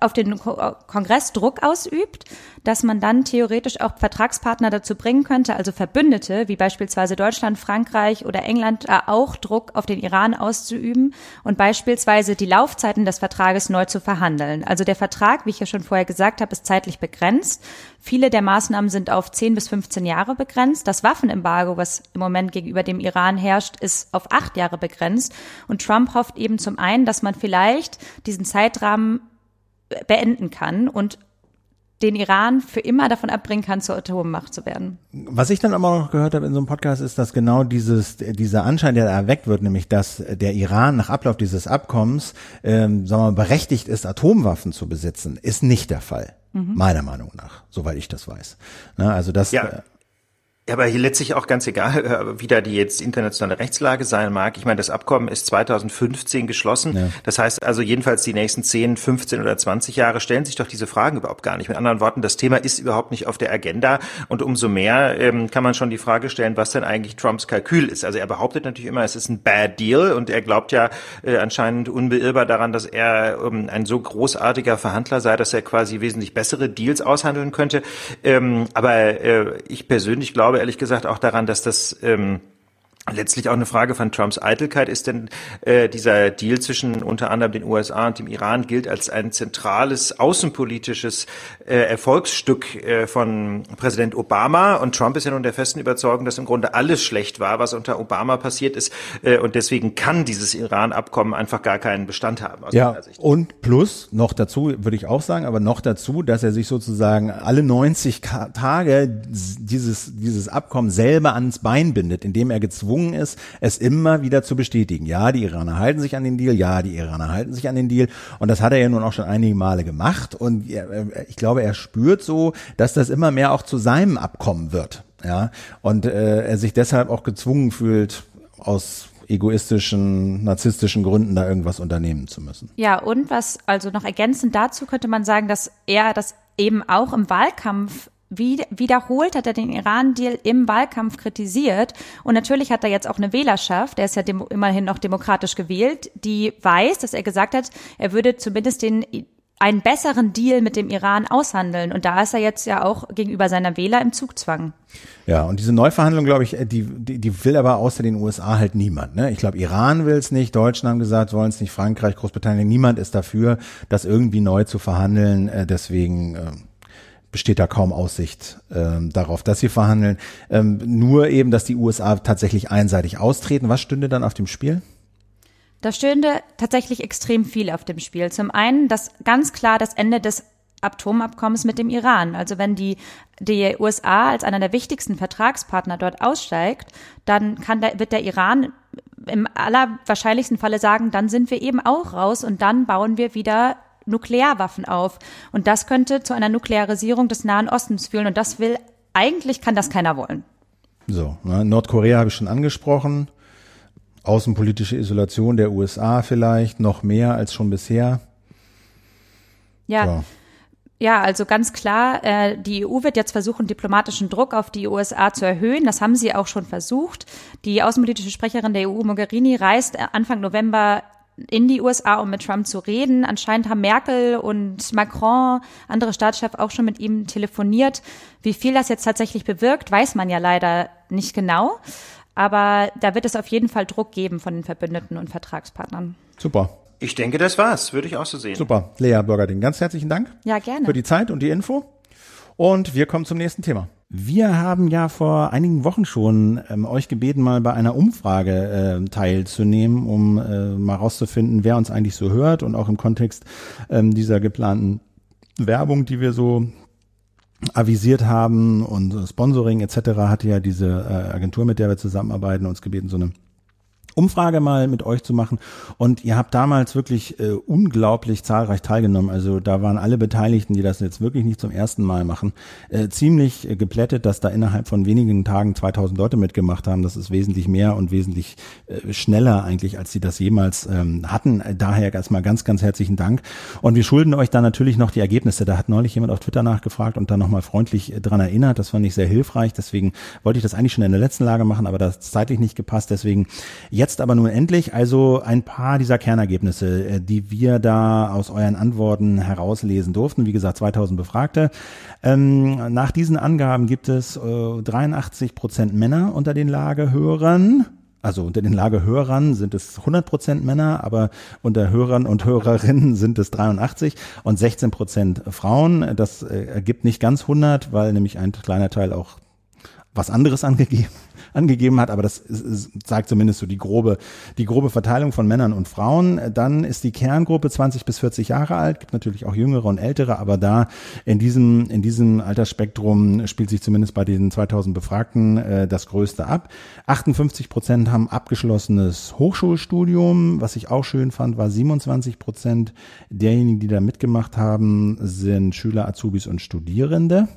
auf den Kongress Druck ausübt, dass man dann theoretisch auch Vertragspartner dazu bringen könnte, also Verbündete, wie beispielsweise Deutschland, Frankreich oder England, äh, auch Druck auf den Iran auszuüben und beispielsweise die Laufzeiten des Vertrages neu zu verhandeln. Also der Vertrag, wie ich ja schon vorher gesagt habe, ist zeitlich begrenzt. Viele der Maßnahmen sind auf 10 bis 15 Jahre begrenzt. Das Waffenembargo, was im Moment gegenüber dem Iran herrscht, ist auf acht Jahre begrenzt. Und Trump hofft eben zum einen, dass man vielleicht diesen Zeitrahmen beenden kann und den Iran für immer davon abbringen kann, zur Atommacht zu werden. Was ich dann aber noch gehört habe in so einem Podcast, ist, dass genau dieses, dieser Anschein, der da erweckt wird, nämlich, dass der Iran nach Ablauf dieses Abkommens, ähm, sagen wir mal, berechtigt ist, Atomwaffen zu besitzen, ist nicht der Fall. Mhm. Meiner Meinung nach, soweit ich das weiß. Na, also das, ja. Ja, aber hier letztlich auch ganz egal, äh, wie da die jetzt internationale Rechtslage sein mag. Ich meine, das Abkommen ist 2015 geschlossen. Ja. Das heißt also jedenfalls die nächsten 10, 15 oder 20 Jahre stellen sich doch diese Fragen überhaupt gar nicht. Mit anderen Worten, das Thema ist überhaupt nicht auf der Agenda. Und umso mehr ähm, kann man schon die Frage stellen, was denn eigentlich Trumps Kalkül ist. Also er behauptet natürlich immer, es ist ein Bad Deal und er glaubt ja äh, anscheinend unbeirrbar daran, dass er ähm, ein so großartiger Verhandler sei, dass er quasi wesentlich bessere Deals aushandeln könnte. Ähm, aber äh, ich persönlich glaube, glaube ehrlich gesagt auch daran, dass das ähm, letztlich auch eine Frage von Trumps Eitelkeit ist, denn äh, dieser Deal zwischen unter anderem den USA und dem Iran gilt als ein zentrales außenpolitisches äh, Erfolgsstück äh, von Präsident Obama und Trump ist ja nun der festen Überzeugung, dass im Grunde alles schlecht war, was unter Obama passiert ist äh, und deswegen kann dieses Iran-Abkommen einfach gar keinen Bestand haben. ja, und plus noch dazu würde ich auch sagen, aber noch dazu, dass er sich sozusagen alle 90 Tage dieses dieses Abkommen selber ans Bein bindet, indem er gezwungen gezwungen ist, es immer wieder zu bestätigen. Ja, die Iraner halten sich an den Deal, ja, die Iraner halten sich an den Deal. Und das hat er ja nun auch schon einige Male gemacht. Und ich glaube, er spürt so, dass das immer mehr auch zu seinem Abkommen wird. Ja, und äh, er sich deshalb auch gezwungen fühlt, aus egoistischen, narzisstischen Gründen da irgendwas unternehmen zu müssen. Ja, und was, also noch ergänzend dazu könnte man sagen, dass er das eben auch im Wahlkampf wiederholt hat er den Iran-Deal im Wahlkampf kritisiert. Und natürlich hat er jetzt auch eine Wählerschaft, der ist ja immerhin noch demokratisch gewählt, die weiß, dass er gesagt hat, er würde zumindest den einen besseren Deal mit dem Iran aushandeln. Und da ist er jetzt ja auch gegenüber seiner Wähler im Zugzwang. Ja, und diese Neuverhandlung, glaube ich, die, die, die will aber außer den USA halt niemand. Ne? Ich glaube, Iran will es nicht, Deutschland haben gesagt, wollen es nicht, Frankreich, Großbritannien, niemand ist dafür, das irgendwie neu zu verhandeln. Äh, deswegen äh, besteht da kaum Aussicht äh, darauf, dass sie verhandeln. Ähm, nur eben, dass die USA tatsächlich einseitig austreten. Was stünde dann auf dem Spiel? Da stünde tatsächlich extrem viel auf dem Spiel. Zum einen das ganz klar das Ende des Atomabkommens mit dem Iran. Also wenn die, die USA als einer der wichtigsten Vertragspartner dort aussteigt, dann kann der, wird der Iran im allerwahrscheinlichsten Falle sagen, dann sind wir eben auch raus und dann bauen wir wieder Nuklearwaffen auf. Und das könnte zu einer Nuklearisierung des Nahen Ostens führen. Und das will, eigentlich kann das keiner wollen. So, ne, Nordkorea habe ich schon angesprochen. Außenpolitische Isolation der USA vielleicht, noch mehr als schon bisher. Ja. So. Ja, also ganz klar, äh, die EU wird jetzt versuchen, diplomatischen Druck auf die USA zu erhöhen. Das haben sie auch schon versucht. Die außenpolitische Sprecherin der EU, Mogherini, reist Anfang November in die USA, um mit Trump zu reden. Anscheinend haben Merkel und Macron, andere Staatschefs, auch schon mit ihm telefoniert. Wie viel das jetzt tatsächlich bewirkt, weiß man ja leider nicht genau. Aber da wird es auf jeden Fall Druck geben von den Verbündeten und Vertragspartnern. Super. Ich denke, das war's. Würde ich auch so sehen. Super. Lea Bürgerding, ganz herzlichen Dank. Ja, gerne. Für die Zeit und die Info. Und wir kommen zum nächsten Thema. Wir haben ja vor einigen Wochen schon ähm, euch gebeten, mal bei einer Umfrage äh, teilzunehmen, um äh, mal rauszufinden, wer uns eigentlich so hört und auch im Kontext ähm, dieser geplanten Werbung, die wir so avisiert haben und Sponsoring etc. hatte ja diese äh, Agentur, mit der wir zusammenarbeiten, uns gebeten, so eine Umfrage mal mit euch zu machen. Und ihr habt damals wirklich äh, unglaublich zahlreich teilgenommen. Also da waren alle Beteiligten, die das jetzt wirklich nicht zum ersten Mal machen, äh, ziemlich äh, geplättet, dass da innerhalb von wenigen Tagen 2000 Leute mitgemacht haben. Das ist wesentlich mehr und wesentlich äh, schneller eigentlich, als sie das jemals ähm, hatten. Daher erstmal ganz, ganz herzlichen Dank. Und wir schulden euch da natürlich noch die Ergebnisse. Da hat neulich jemand auf Twitter nachgefragt und da nochmal freundlich äh, dran erinnert. Das fand ich sehr hilfreich. Deswegen wollte ich das eigentlich schon in der letzten Lage machen, aber das zeitlich nicht gepasst. Deswegen jetzt Jetzt aber nun endlich also ein paar dieser Kernergebnisse, äh, die wir da aus euren Antworten herauslesen durften. Wie gesagt, 2000 Befragte. Ähm, nach diesen Angaben gibt es äh, 83 Prozent Männer unter den Lagehörern. Also unter den Lagehörern sind es 100 Prozent Männer, aber unter Hörern und Hörerinnen sind es 83 und 16 Prozent Frauen. Das äh, ergibt nicht ganz 100, weil nämlich ein kleiner Teil auch was anderes angegeben angegeben hat, aber das sagt zumindest so die grobe, die grobe Verteilung von Männern und Frauen. Dann ist die Kerngruppe 20 bis 40 Jahre alt, gibt natürlich auch jüngere und ältere, aber da in diesem, in diesem Altersspektrum spielt sich zumindest bei den 2000 Befragten äh, das Größte ab. 58 Prozent haben abgeschlossenes Hochschulstudium. Was ich auch schön fand, war 27 Prozent derjenigen, die da mitgemacht haben, sind Schüler, Azubis und Studierende.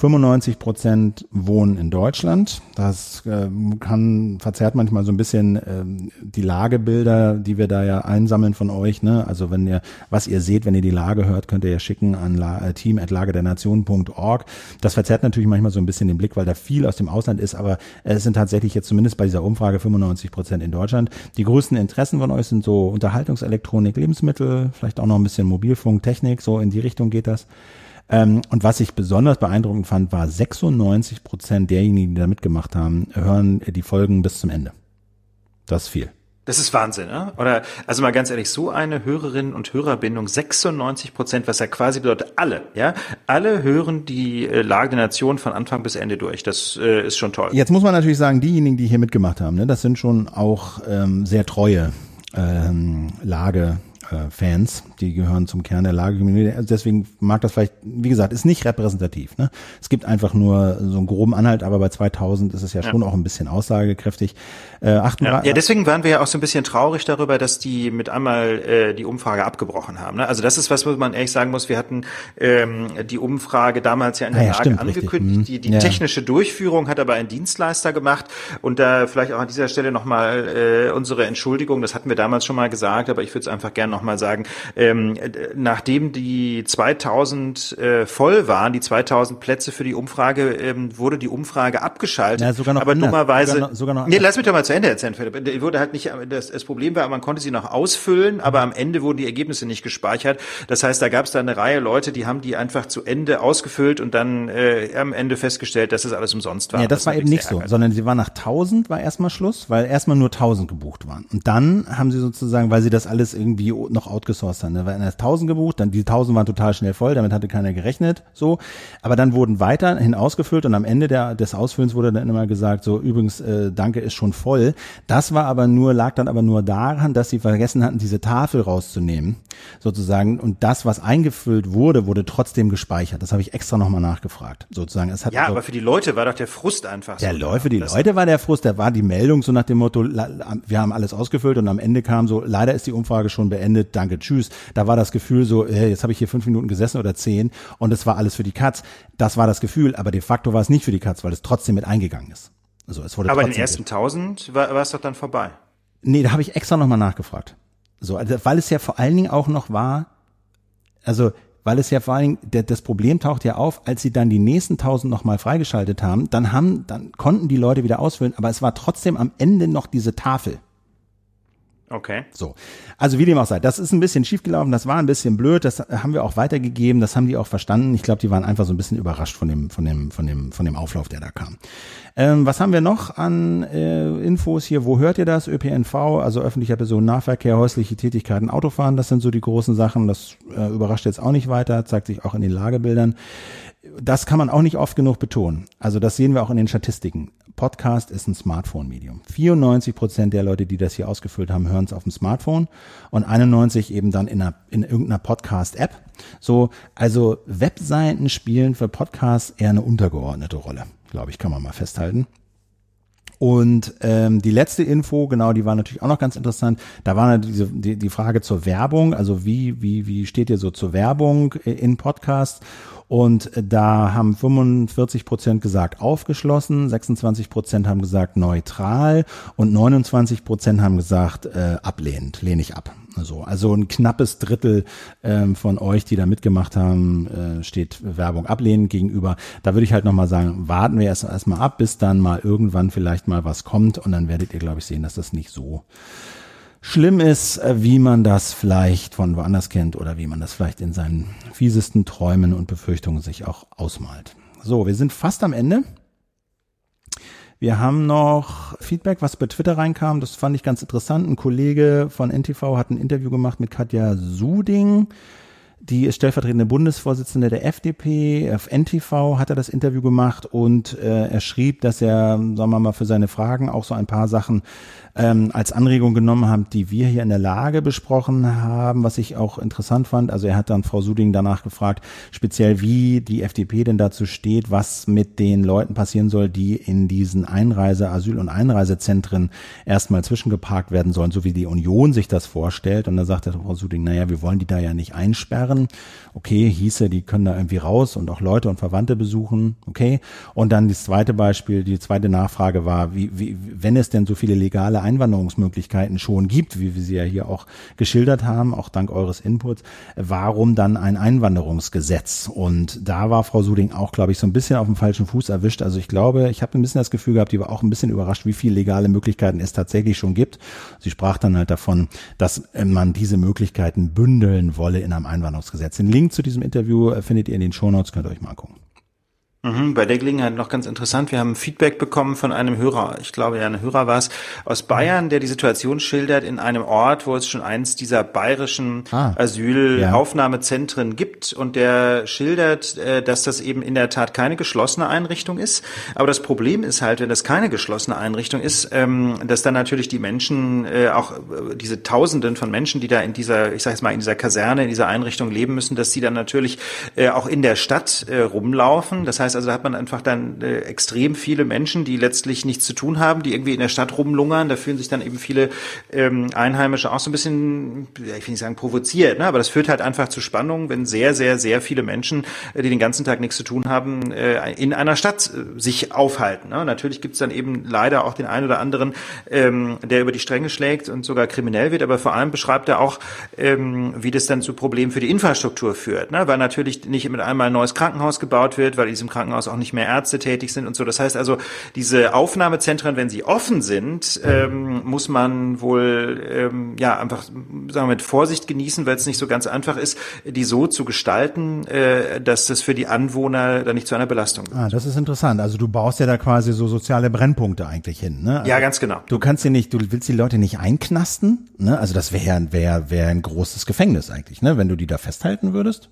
95 Prozent wohnen in Deutschland. Das äh, kann verzerrt manchmal so ein bisschen äh, die Lagebilder, die wir da ja einsammeln von euch. Ne? Also wenn ihr, was ihr seht, wenn ihr die Lage hört, könnt ihr ja schicken an la äh, team@lagedernation.org. Das verzerrt natürlich manchmal so ein bisschen den Blick, weil da viel aus dem Ausland ist, aber es sind tatsächlich jetzt zumindest bei dieser Umfrage 95 Prozent in Deutschland. Die größten Interessen von euch sind so Unterhaltungselektronik, Lebensmittel, vielleicht auch noch ein bisschen Mobilfunk, Technik, so in die Richtung geht das. Ähm, und was ich besonders beeindruckend fand, war 96 Prozent derjenigen, die da mitgemacht haben, hören die Folgen bis zum Ende. Das ist viel. Das ist Wahnsinn, ne? Oder, also mal ganz ehrlich, so eine Hörerinnen- und Hörerbindung, 96 Prozent, was ja quasi bedeutet, alle, ja? Alle hören die äh, Lage der Nation von Anfang bis Ende durch. Das äh, ist schon toll. Jetzt muss man natürlich sagen, diejenigen, die hier mitgemacht haben, ne, das sind schon auch ähm, sehr treue ähm, Lage äh, die gehören zum Kern der Lage. Also deswegen mag das vielleicht, wie gesagt, ist nicht repräsentativ. Ne? Es gibt einfach nur so einen groben Anhalt, aber bei 2000 ist es ja, ja. schon auch ein bisschen aussagekräftig. Äh, ja. ja, deswegen waren wir ja auch so ein bisschen traurig darüber, dass die mit einmal äh, die Umfrage abgebrochen haben. Ne? Also das ist was, wo man ehrlich sagen muss. Wir hatten ähm, die Umfrage damals ja in der ah, ja, Lage stimmt, angekündigt. Mhm. Die, die technische Durchführung hat aber ein Dienstleister gemacht. Und da vielleicht auch an dieser Stelle nochmal äh, unsere Entschuldigung. Das hatten wir damals schon mal gesagt, aber ich würde es einfach gerne nochmal sagen. Ähm, nachdem die 2000 äh, voll waren, die 2000 Plätze für die Umfrage, ähm, wurde die Umfrage abgeschaltet. Ja, sogar noch aber anders. dummerweise. Sogar noch, sogar noch nee, lass mich doch mal zu Ende erzählen, Philipp. Wurde halt nicht, das, das Problem war, man konnte sie noch ausfüllen, aber am Ende wurden die Ergebnisse nicht gespeichert. Das heißt, da gab es da eine Reihe Leute, die haben die einfach zu Ende ausgefüllt und dann äh, am Ende festgestellt, dass das alles umsonst war. Ja, das, das war eben nicht so, sondern sie war nach 1000 war erstmal Schluss, weil erstmal nur 1000 gebucht waren. Und dann haben sie sozusagen, weil sie das alles irgendwie noch outgesourced haben, da waren erst 1000 gebucht, dann die 1000 waren total schnell voll, damit hatte keiner gerechnet, so. Aber dann wurden weiterhin ausgefüllt und am Ende der, des Ausfüllens wurde dann immer gesagt, so übrigens, äh, danke ist schon voll. Das war aber nur, lag dann aber nur daran, dass sie vergessen hatten, diese Tafel rauszunehmen, sozusagen. Und das, was eingefüllt wurde, wurde trotzdem gespeichert. Das habe ich extra nochmal nachgefragt, sozusagen. Es hat ja, also, aber für die Leute war doch der Frust einfach der so. Läufe, die Leute war der Frust, der war die Meldung so nach dem Motto, wir haben alles ausgefüllt und am Ende kam so, leider ist die Umfrage schon beendet, danke, tschüss. Da war das Gefühl so, hey, jetzt habe ich hier fünf Minuten gesessen oder zehn und es war alles für die Katz. Das war das Gefühl, aber de facto war es nicht für die Katz, weil es trotzdem mit eingegangen ist. Also es wurde aber in den ersten tausend war, war es doch dann vorbei. Nee, da habe ich extra nochmal nachgefragt. So, also, weil es ja vor allen Dingen auch noch war, also weil es ja vor allen Dingen, das Problem taucht ja auf, als sie dann die nächsten tausend nochmal freigeschaltet haben, dann haben, dann konnten die Leute wieder ausfüllen, aber es war trotzdem am Ende noch diese Tafel. Okay. So. Also wie dem auch sei, das ist ein bisschen schiefgelaufen, das war ein bisschen blöd, das haben wir auch weitergegeben, das haben die auch verstanden. Ich glaube, die waren einfach so ein bisschen überrascht von dem, von dem, von dem, von dem Auflauf, der da kam. Ähm, was haben wir noch an äh, Infos hier? Wo hört ihr das? ÖPNV, also öffentlicher Personennahverkehr, häusliche Tätigkeiten, Autofahren, das sind so die großen Sachen. Das äh, überrascht jetzt auch nicht weiter, zeigt sich auch in den Lagebildern. Das kann man auch nicht oft genug betonen. Also das sehen wir auch in den Statistiken. Podcast ist ein Smartphone-Medium. 94 Prozent der Leute, die das hier ausgefüllt haben, hören es auf dem Smartphone und 91 eben dann in, einer, in irgendeiner Podcast-App. So, also Webseiten spielen für Podcasts eher eine untergeordnete Rolle, glaube ich, kann man mal festhalten. Und ähm, die letzte Info, genau, die war natürlich auch noch ganz interessant. Da war diese, die, die Frage zur Werbung, also wie, wie, wie steht ihr so zur Werbung in Podcasts? Und da haben 45 Prozent gesagt aufgeschlossen, 26 Prozent haben gesagt neutral und 29 Prozent haben gesagt äh, ablehnend, lehne ich ab. Also, also ein knappes Drittel ähm, von euch, die da mitgemacht haben, äh, steht Werbung ablehnend gegenüber. Da würde ich halt nochmal sagen, warten wir erst erstmal ab, bis dann mal irgendwann vielleicht mal was kommt und dann werdet ihr, glaube ich, sehen, dass das nicht so schlimm ist, äh, wie man das vielleicht von woanders kennt oder wie man das vielleicht in seinen fiesesten Träumen und Befürchtungen sich auch ausmalt. So, wir sind fast am Ende. Wir haben noch Feedback, was bei Twitter reinkam. Das fand ich ganz interessant. Ein Kollege von NTV hat ein Interview gemacht mit Katja Suding. Die ist stellvertretende Bundesvorsitzende der FDP. Auf NTV hat er das Interview gemacht und äh, er schrieb, dass er, sagen wir mal, für seine Fragen auch so ein paar Sachen ähm, als Anregung genommen haben, die wir hier in der Lage besprochen haben, was ich auch interessant fand. Also er hat dann Frau Suding danach gefragt, speziell wie die FDP denn dazu steht, was mit den Leuten passieren soll, die in diesen Einreise-, Asyl- und Einreisezentren erstmal zwischengeparkt werden sollen, so wie die Union sich das vorstellt. Und da sagte Frau Suding, naja, wir wollen die da ja nicht einsperren. Okay, hieße, die können da irgendwie raus und auch Leute und Verwandte besuchen. Okay. Und dann das zweite Beispiel, die zweite Nachfrage war, wie, wie, wenn es denn so viele legale Einwanderungsmöglichkeiten schon gibt, wie wir sie ja hier auch geschildert haben, auch dank eures Inputs, warum dann ein Einwanderungsgesetz? Und da war Frau Suding auch, glaube ich, so ein bisschen auf dem falschen Fuß erwischt. Also ich glaube, ich habe ein bisschen das Gefühl gehabt, die war auch ein bisschen überrascht, wie viele legale Möglichkeiten es tatsächlich schon gibt. Sie sprach dann halt davon, dass man diese Möglichkeiten bündeln wolle in einem Einwanderungsgesetz. Den Link zu diesem Interview findet ihr in den Shownotes, könnt ihr euch mal angucken. Mhm, bei der Gelegenheit noch ganz interessant. Wir haben Feedback bekommen von einem Hörer, ich glaube ja ein Hörer war es, aus Bayern, der die Situation schildert in einem Ort, wo es schon eins dieser bayerischen ah, Asylaufnahmezentren ja. gibt und der schildert, äh, dass das eben in der Tat keine geschlossene Einrichtung ist. Aber das Problem ist halt, wenn das keine geschlossene Einrichtung ist, ähm, dass dann natürlich die Menschen, äh, auch äh, diese Tausenden von Menschen, die da in dieser, ich sage jetzt mal, in dieser Kaserne, in dieser Einrichtung leben müssen, dass sie dann natürlich auch in der Stadt rumlaufen. Das heißt, heißt also, da hat man einfach dann äh, extrem viele Menschen, die letztlich nichts zu tun haben, die irgendwie in der Stadt rumlungern. Da fühlen sich dann eben viele ähm, Einheimische auch so ein bisschen, ich will nicht sagen provoziert, ne? aber das führt halt einfach zu Spannungen, wenn sehr, sehr, sehr viele Menschen, äh, die den ganzen Tag nichts zu tun haben, äh, in einer Stadt äh, sich aufhalten. Ne? Natürlich gibt's dann eben leider auch den einen oder anderen, ähm, der über die Stränge schlägt und sogar kriminell wird, aber vor allem beschreibt er auch, ähm, wie das dann zu Problemen für die Infrastruktur führt, ne? weil natürlich nicht mit einmal ein neues Krankenhaus gebaut wird, weil in diesem Krankenhaus auch nicht mehr Ärzte tätig sind und so. Das heißt also, diese Aufnahmezentren, wenn sie offen sind, ähm, muss man wohl ähm, ja einfach sagen wir mit Vorsicht genießen, weil es nicht so ganz einfach ist, die so zu gestalten, äh, dass das für die Anwohner dann nicht zu einer Belastung wird. Ah, das ist interessant. Also du baust ja da quasi so soziale Brennpunkte eigentlich hin, ne? Also ja, ganz genau. Du kannst sie nicht, du willst die Leute nicht einknasten, ne? Also das wäre wär, wär ein großes Gefängnis eigentlich, ne? Wenn du die da festhalten würdest.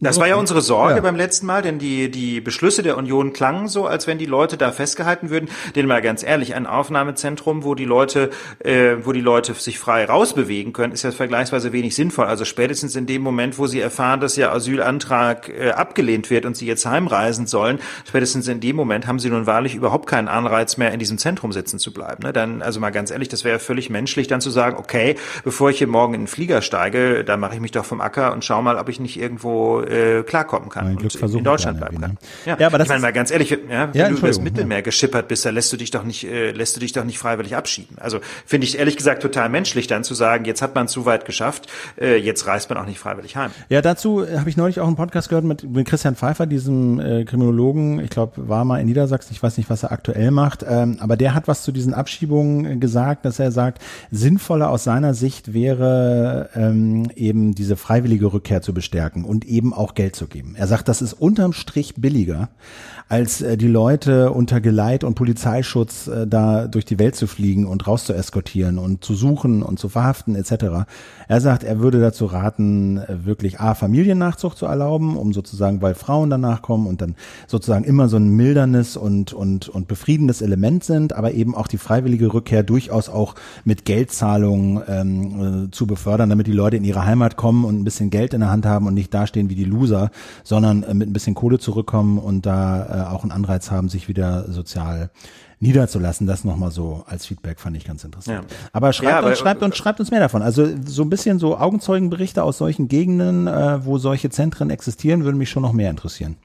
Das war ja unsere Sorge ja. beim letzten Mal, denn die, die Beschlüsse der Union klangen so, als wenn die Leute da festgehalten würden. Denn mal ganz ehrlich, ein Aufnahmezentrum, wo die Leute, äh, wo die Leute sich frei rausbewegen können, ist ja vergleichsweise wenig sinnvoll. Also spätestens in dem Moment, wo sie erfahren, dass ihr Asylantrag äh, abgelehnt wird und sie jetzt heimreisen sollen, spätestens in dem Moment haben sie nun wahrlich überhaupt keinen Anreiz mehr, in diesem Zentrum sitzen zu bleiben. Ne? Dann, also mal ganz ehrlich, das wäre völlig menschlich, dann zu sagen, okay, bevor ich hier morgen in den Flieger steige, da mache ich mich doch vom Acker und schau mal, ob ich nicht irgendwo äh, klarkommen kann und in Deutschland bleiben kann. Ja. ja, aber das ich meine mal ganz ehrlich, ja, wenn du über das Mittelmeer geschippert bist, dann lässt du dich doch nicht, äh, lässt du dich doch nicht freiwillig abschieben. Also finde ich ehrlich gesagt total menschlich, dann zu sagen, jetzt hat man zu weit geschafft, äh, jetzt reist man auch nicht freiwillig heim. Ja, dazu habe ich neulich auch einen Podcast gehört mit, mit Christian Pfeiffer, diesem äh, Kriminologen. Ich glaube, war mal in Niedersachsen. Ich weiß nicht, was er aktuell macht, ähm, aber der hat was zu diesen Abschiebungen gesagt, dass er sagt, sinnvoller aus seiner Sicht wäre ähm, eben diese freiwillige Rückkehr zu bestärken und eben auch Geld zu geben. Er sagt, das ist unterm Strich billiger, als äh, die Leute unter Geleit und Polizeischutz äh, da durch die Welt zu fliegen und raus zu eskortieren und zu suchen und zu verhaften etc. Er sagt, er würde dazu raten, wirklich A, Familiennachzucht zu erlauben, um sozusagen, weil Frauen danach kommen und dann sozusagen immer so ein mildernes und, und, und befriedendes Element sind, aber eben auch die freiwillige Rückkehr durchaus auch mit Geldzahlungen ähm, äh, zu befördern, damit die Leute in ihre Heimat kommen und ein bisschen Geld in der Hand haben und nicht dastehen wie die Loser, sondern äh, mit ein bisschen Kohle zurückkommen und da äh, auch einen Anreiz haben, sich wieder sozial niederzulassen. Das nochmal so als Feedback fand ich ganz interessant. Ja. Aber schreibt ja, aber, uns, schreibt uns, schreibt uns mehr davon. Also so ein bisschen so Augenzeugenberichte aus solchen Gegenden, äh, wo solche Zentren existieren, würden mich schon noch mehr interessieren.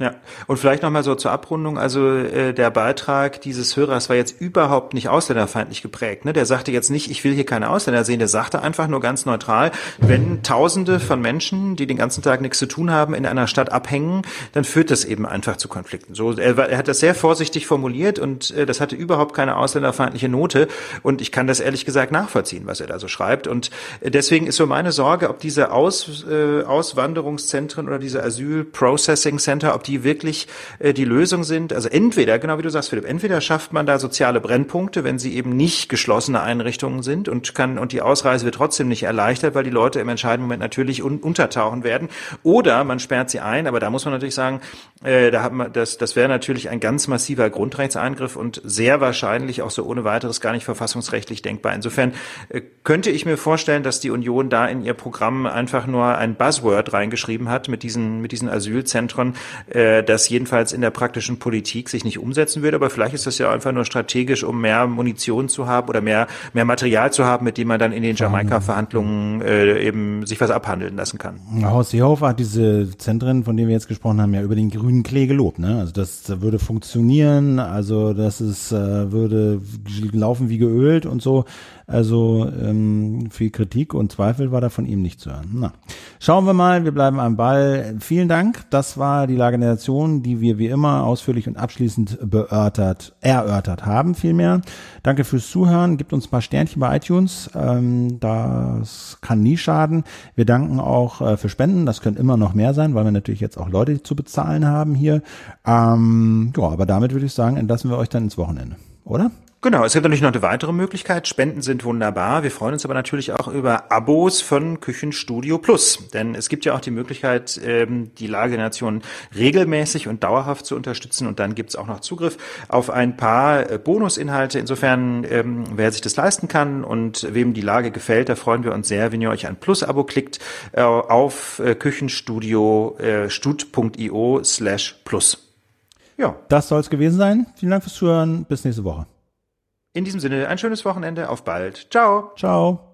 Ja, und vielleicht nochmal so zur Abrundung, also äh, der Beitrag dieses Hörers war jetzt überhaupt nicht ausländerfeindlich geprägt. Ne? Der sagte jetzt nicht, ich will hier keine Ausländer sehen, der sagte einfach nur ganz neutral, wenn Tausende von Menschen, die den ganzen Tag nichts zu tun haben, in einer Stadt abhängen, dann führt das eben einfach zu Konflikten. So, er, er hat das sehr vorsichtig formuliert und äh, das hatte überhaupt keine ausländerfeindliche Note und ich kann das ehrlich gesagt nachvollziehen, was er da so schreibt. Und äh, deswegen ist so meine Sorge, ob diese Aus, äh, Auswanderungszentren oder diese Asyl Processing Center, ob die die wirklich äh, die Lösung sind. Also entweder, genau wie du sagst, Philipp, entweder schafft man da soziale Brennpunkte, wenn sie eben nicht geschlossene Einrichtungen sind und kann und die Ausreise wird trotzdem nicht erleichtert, weil die Leute im entscheidenden Moment natürlich un untertauchen werden. Oder man sperrt sie ein, aber da muss man natürlich sagen, äh, da hat man das, das wäre natürlich ein ganz massiver Grundrechtseingriff und sehr wahrscheinlich auch so ohne weiteres gar nicht verfassungsrechtlich denkbar. Insofern äh, könnte ich mir vorstellen, dass die Union da in ihr Programm einfach nur ein Buzzword reingeschrieben hat mit diesen mit diesen Asylzentren. Äh, äh, das jedenfalls in der praktischen Politik sich nicht umsetzen wird. Aber vielleicht ist das ja einfach nur strategisch, um mehr Munition zu haben oder mehr, mehr Material zu haben, mit dem man dann in den Jamaika-Verhandlungen äh, eben sich was abhandeln lassen kann. Horst Seehofer hat diese Zentren, von denen wir jetzt gesprochen haben, ja über den grünen Klee gelobt. Ne? Also das würde funktionieren, also das ist, äh, würde laufen wie geölt und so. Also ähm, viel Kritik und Zweifel war da von ihm nicht zu hören. Na, schauen wir mal, wir bleiben am Ball. Vielen Dank. Das war die Lage der Nation, die wir wie immer ausführlich und abschließend beörtert, erörtert haben, vielmehr. Danke fürs Zuhören. Gibt uns ein paar Sternchen bei iTunes. Ähm, das kann nie schaden. Wir danken auch äh, für Spenden. Das können immer noch mehr sein, weil wir natürlich jetzt auch Leute zu bezahlen haben hier. Ähm, ja, aber damit würde ich sagen, entlassen wir euch dann ins Wochenende, oder? Genau, es gibt natürlich noch eine weitere Möglichkeit. Spenden sind wunderbar. Wir freuen uns aber natürlich auch über Abos von Küchenstudio Plus. Denn es gibt ja auch die Möglichkeit, ähm, die Lage der Nation regelmäßig und dauerhaft zu unterstützen. Und dann gibt es auch noch Zugriff auf ein paar äh, Bonusinhalte. Insofern, ähm, wer sich das leisten kann und wem die Lage gefällt, da freuen wir uns sehr, wenn ihr euch ein Plus-Abo klickt äh, auf äh, küchenstudio stut.io slash plus. Ja. Das soll es gewesen sein. Vielen Dank fürs Zuhören. Bis nächste Woche. In diesem Sinne, ein schönes Wochenende. Auf bald. Ciao. Ciao.